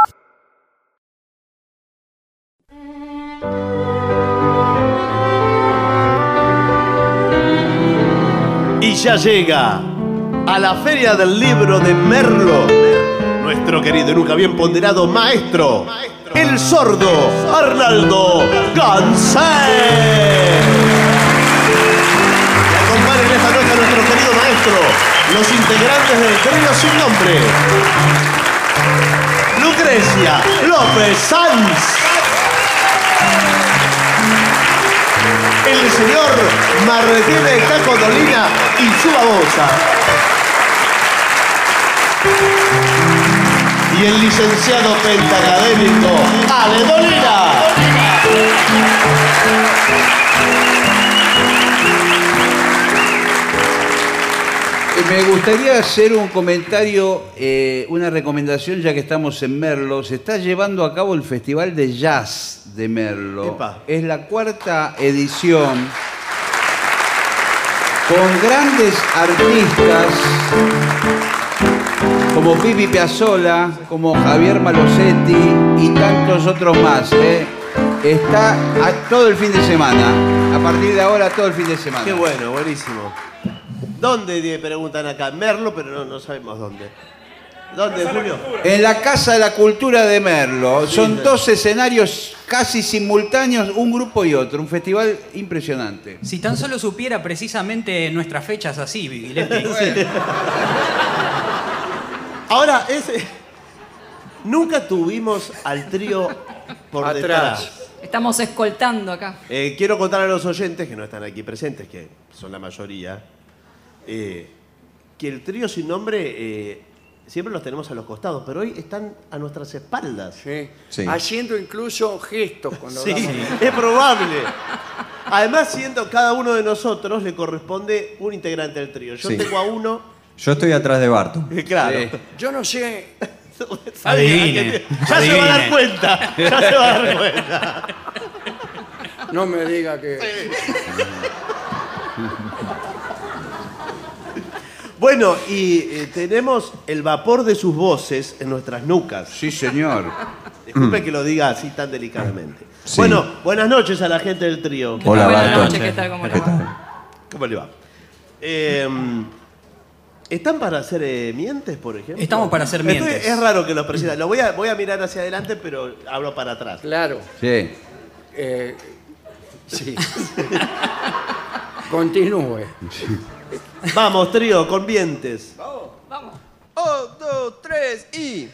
Y ya llega a la Feria del Libro de Merlo, nuestro querido y nunca bien ponderado maestro, el sordo Arnaldo Gansé. Y esta noche a nuestro querido maestro, los integrantes del trío sin nombre. Lucrecia López Sanz. El señor Martín de Dolina y su babosa. Y el licenciado pentacadémico Ale Dolina.
Me gustaría hacer un comentario, eh, una recomendación, ya que estamos en Merlo. Se está llevando a cabo el Festival de Jazz de Merlo.
Epa.
Es la cuarta edición con grandes artistas como Pipi Piazzolla, como Javier Malosetti y tantos otros más. ¿eh? Está a- todo el fin de semana. A partir de ahora, todo el fin de semana.
Qué bueno, buenísimo. ¿Dónde preguntan acá? Merlo, pero no, no sabemos dónde. ¿Dónde, Julio?
En la Casa de la Cultura de Merlo. Son dos escenarios casi simultáneos, un grupo y otro. Un festival impresionante.
Si tan solo supiera precisamente nuestras fechas así, Vigiletti.
Ahora, ese. Nunca tuvimos al trío por
Atrás.
detrás.
Estamos escoltando acá.
Eh, quiero contar a los oyentes que no están aquí presentes, que son la mayoría, eh, que el trío sin nombre eh, siempre los tenemos a los costados, pero hoy están a nuestras espaldas.
Sí.
Sí.
Haciendo incluso gestos cuando
Sí,
hablamos.
es probable. Además, siendo cada uno de nosotros le corresponde un integrante del trío. Yo
Sí.
tengo a uno,
Yo estoy atrás de Barton.
eh, claro.
Sí.
Yo no sé.
Adivine,
Ya se va a dar
adivine.
cuenta. Ya se va a dar cuenta.
No me diga que.
Bueno, y eh, tenemos el vapor de sus voces en nuestras nucas.
Sí, señor.
Disculpe que lo diga así tan delicadamente.
Sí.
Bueno, buenas noches a la gente del trío.
Hola,
Buenas
Barton.
noches, ¿qué tal? ¿Cómo le
¿Qué
va?
tal?
¿Cómo le va? Eh, ¿Están para hacer eh, mientes, por ejemplo?
Estamos para hacer
Estoy-
mientes.
es raro que los presidan. Lo voy a, voy a mirar hacia adelante, pero hablo para atrás.
Claro.
Sí.
eh, sí. Continúe.
Vamos, trío, con mientes.
Vamos.
Un, dos, tres y.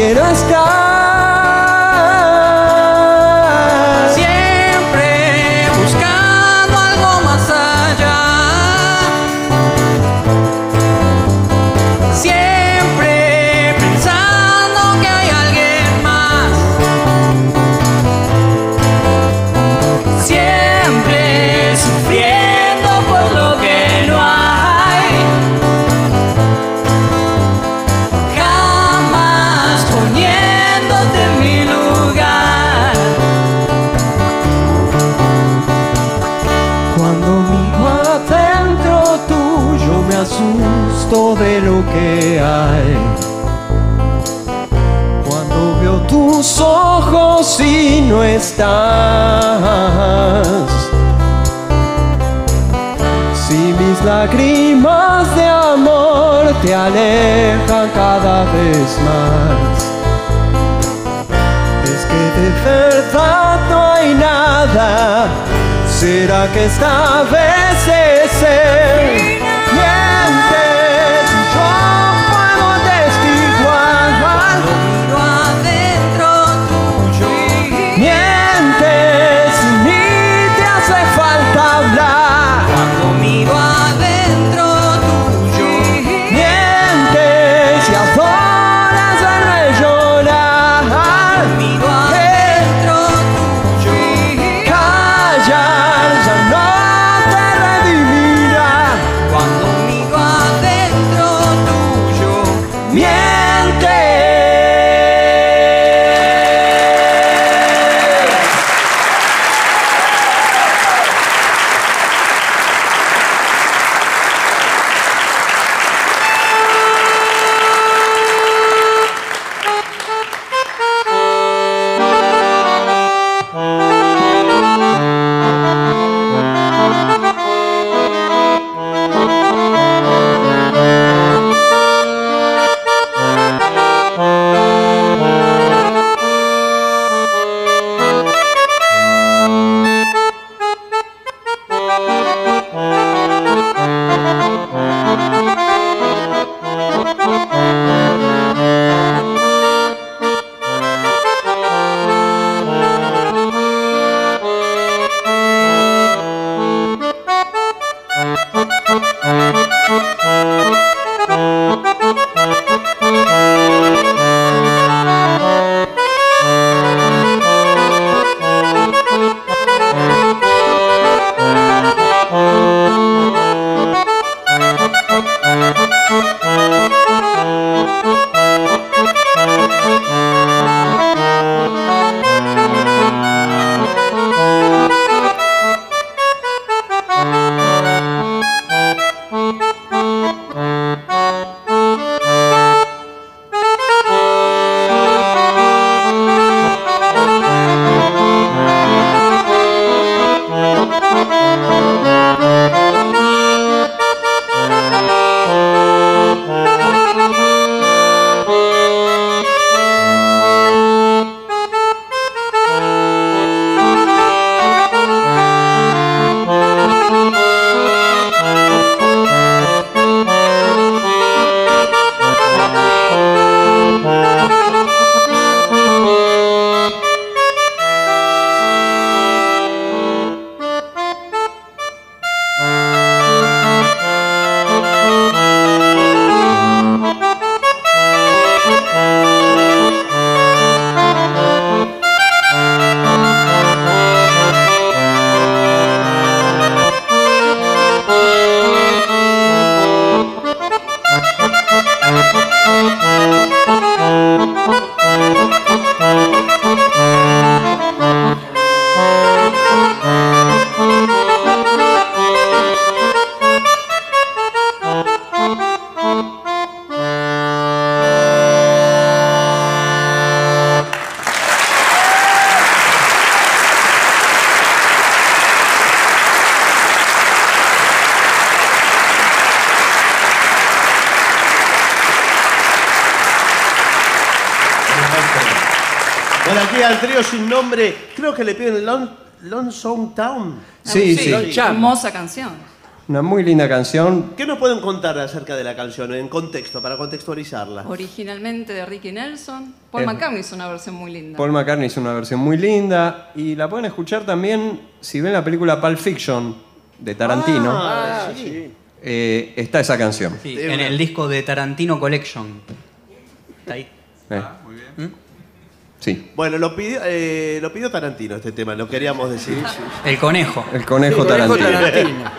quiero estar
alejan cada vez más. Es que de verdad no hay nada. ¿Será que esta vez es él?
Nombre, creo que le piden Lon, Lonesome Town.
Sí, sí.
Hermosa canción.
Una muy linda canción.
¿Qué nos pueden contar acerca de la canción en contexto, para contextualizarla?
Originalmente de Ricky Nelson. Paul
Es-
McCartney hizo una versión muy linda.
Paul McCartney hizo una versión muy linda y la pueden escuchar también si ven la película Pulp Fiction de Tarantino.
Ah, sí.
eh, está esa canción.
Sí, en el disco de Tarantino Collection.
Bueno, lo pidió, eh, lo pidió Tarantino este tema, lo queríamos decir.
El conejo.
El conejo Tarantino.
El conejo
Tarantino.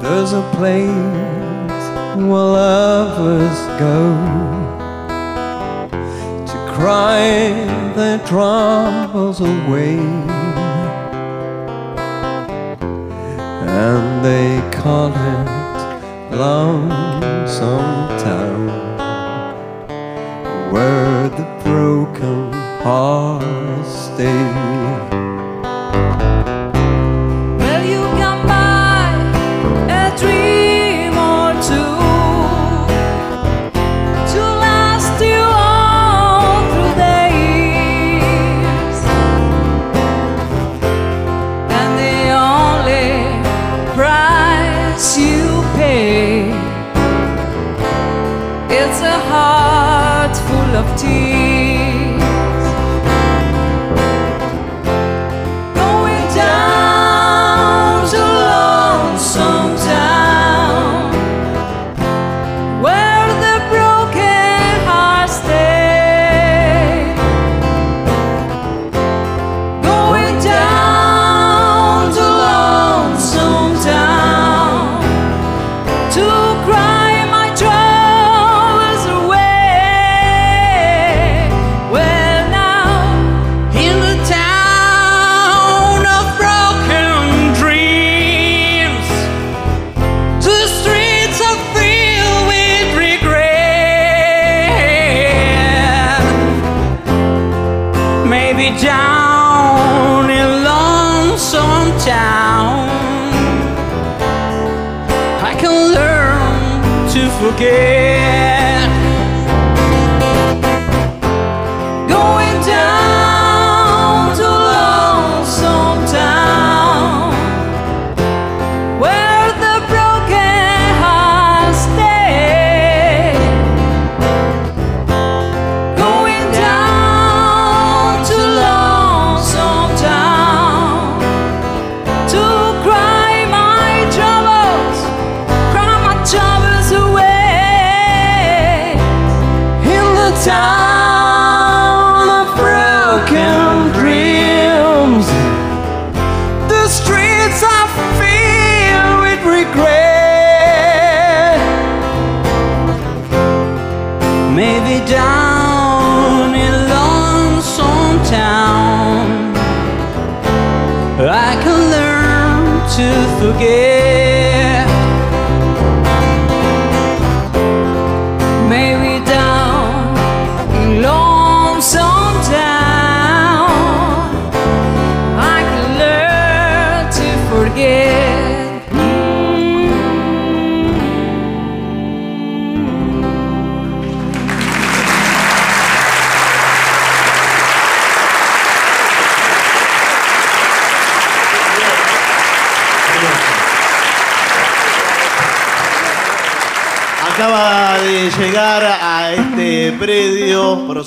There's a place where lovers go to
cry their troubles away.
of tears.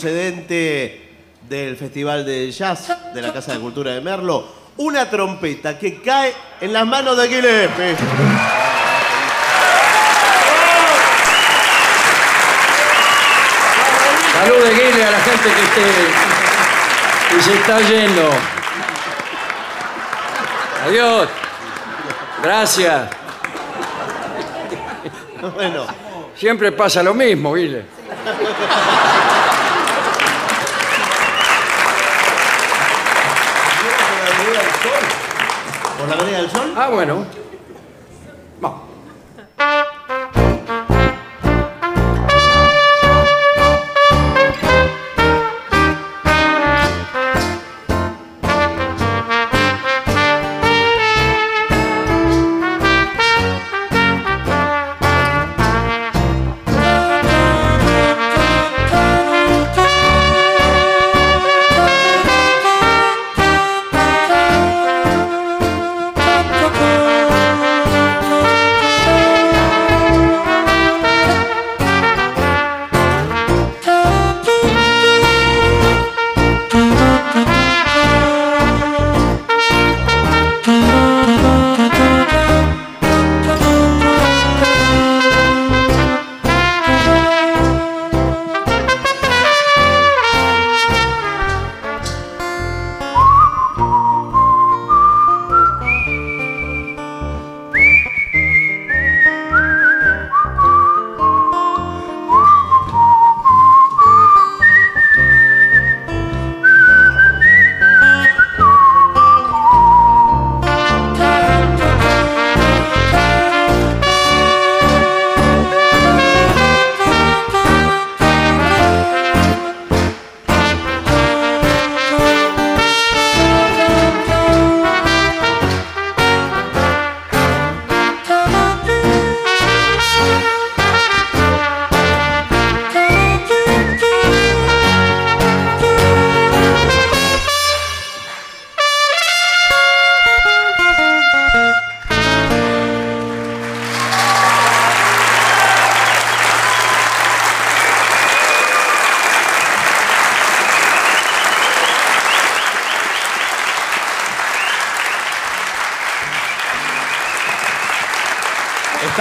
procedente del Festival de Jazz de la Casa de Cultura de Merlo, una trompeta que cae en las manos de Gillespie.
Salud de Guile a la gente que, esté, que se está yendo. Adiós. Gracias.
Bueno.
Siempre pasa lo mismo, Guile. Ah, bueno.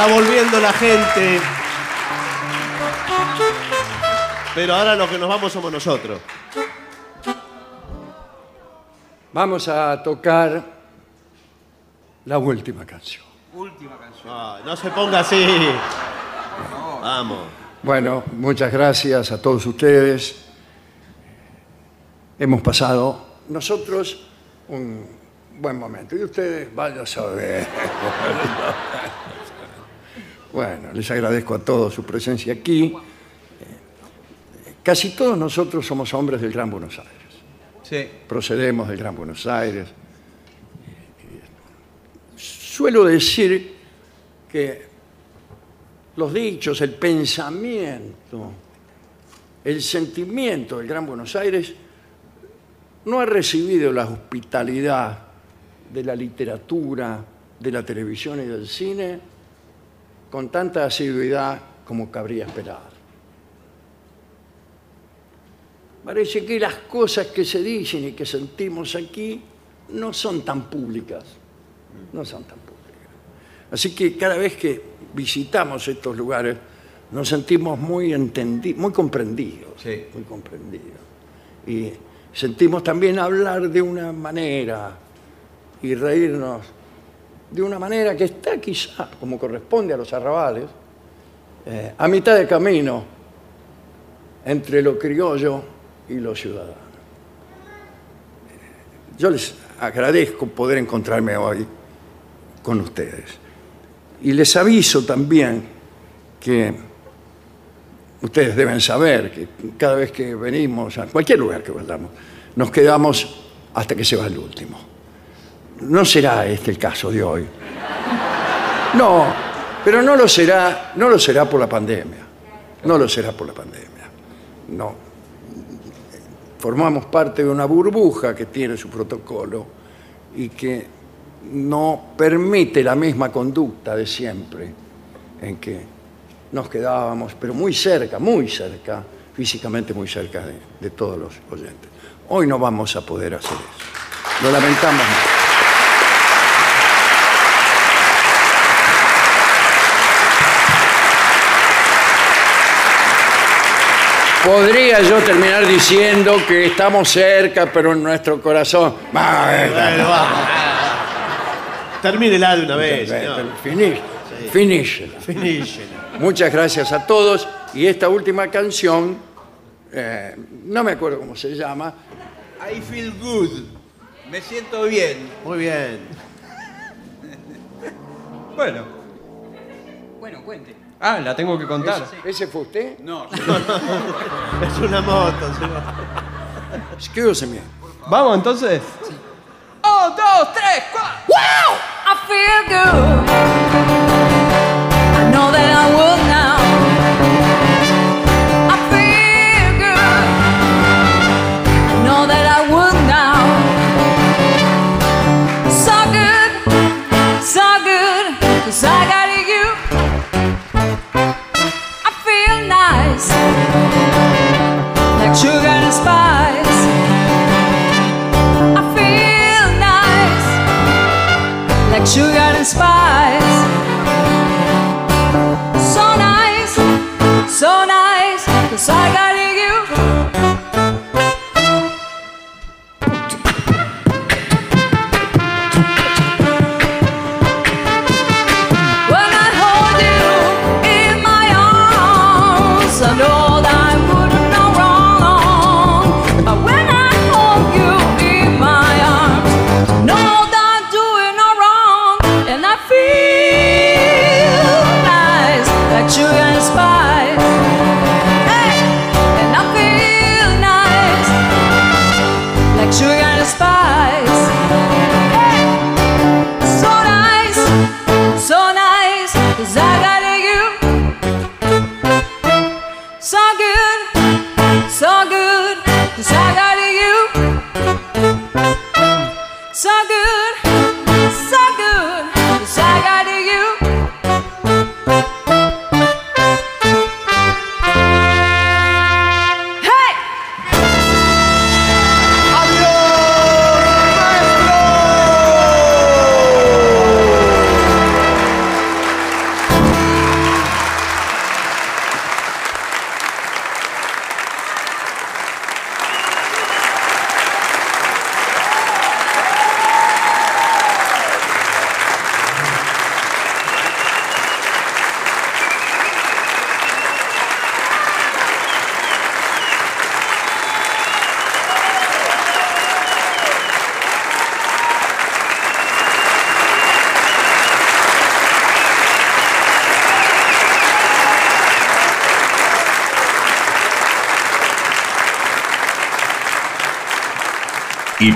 Está volviendo la gente. Pero ahora los que nos vamos somos nosotros.
Vamos a tocar la última canción.
Última canción.
Ah, no se ponga así. Vamos.
Bueno, muchas gracias a todos ustedes. Hemos pasado nosotros un buen momento. Y ustedes, vaya a saber. Bueno, les agradezco a todos su presencia aquí. Eh, Casi todos nosotros somos hombres del Gran Buenos Aires.
Sí.
procedemos del Gran Buenos Aires. Suelo decir que los dichos, el pensamiento, el sentimiento del Gran Buenos Aires no ha recibido la hospitalidad de la literatura, de la televisión y del cine con tanta asiduidad como cabría esperar. Parece que las cosas que se dicen y que sentimos aquí no son tan públicas. No son tan públicas. Así que cada vez que visitamos estos lugares nos sentimos muy entendidos, muy comprendidos. Muy comprendidos. Y sentimos también hablar de una manera y reírnos de una manera que está quizá, como corresponde a los arrabales, eh, a mitad de camino entre lo criollo y lo ciudadano. Yo les agradezco poder encontrarme hoy con ustedes. Y les aviso también que ustedes deben saber que cada vez que venimos a cualquier lugar que vayamos, nos quedamos hasta que se va el último. No será este el caso de hoy. No, pero no lo será, no lo será por la pandemia. No lo será por la pandemia. No. Formamos parte de una burbuja que tiene su protocolo y que no permite la misma conducta de siempre, en que nos quedábamos, pero muy cerca, muy cerca, físicamente muy cerca de, todos los oyentes. Hoy no vamos a poder hacer eso. Lo lamentamos. Podría yo terminar diciendo que estamos cerca, pero en nuestro corazón.
Bueno, vamos. Termínela de una vez. señor.
Finish. Finish.
Finish.
Muchas gracias a todos. Y esta última canción, eh, no me acuerdo cómo se llama.
I feel good. Me siento bien.
Muy bien.
Bueno.
Bueno, cuente.
Ah, la tengo que contar.
¿Ese fue usted?
No.
Es una moto, señor.
Excuse me.
Vamos entonces.
Un, dos, tres, cuatro.
Wow! I feel good. I know that I will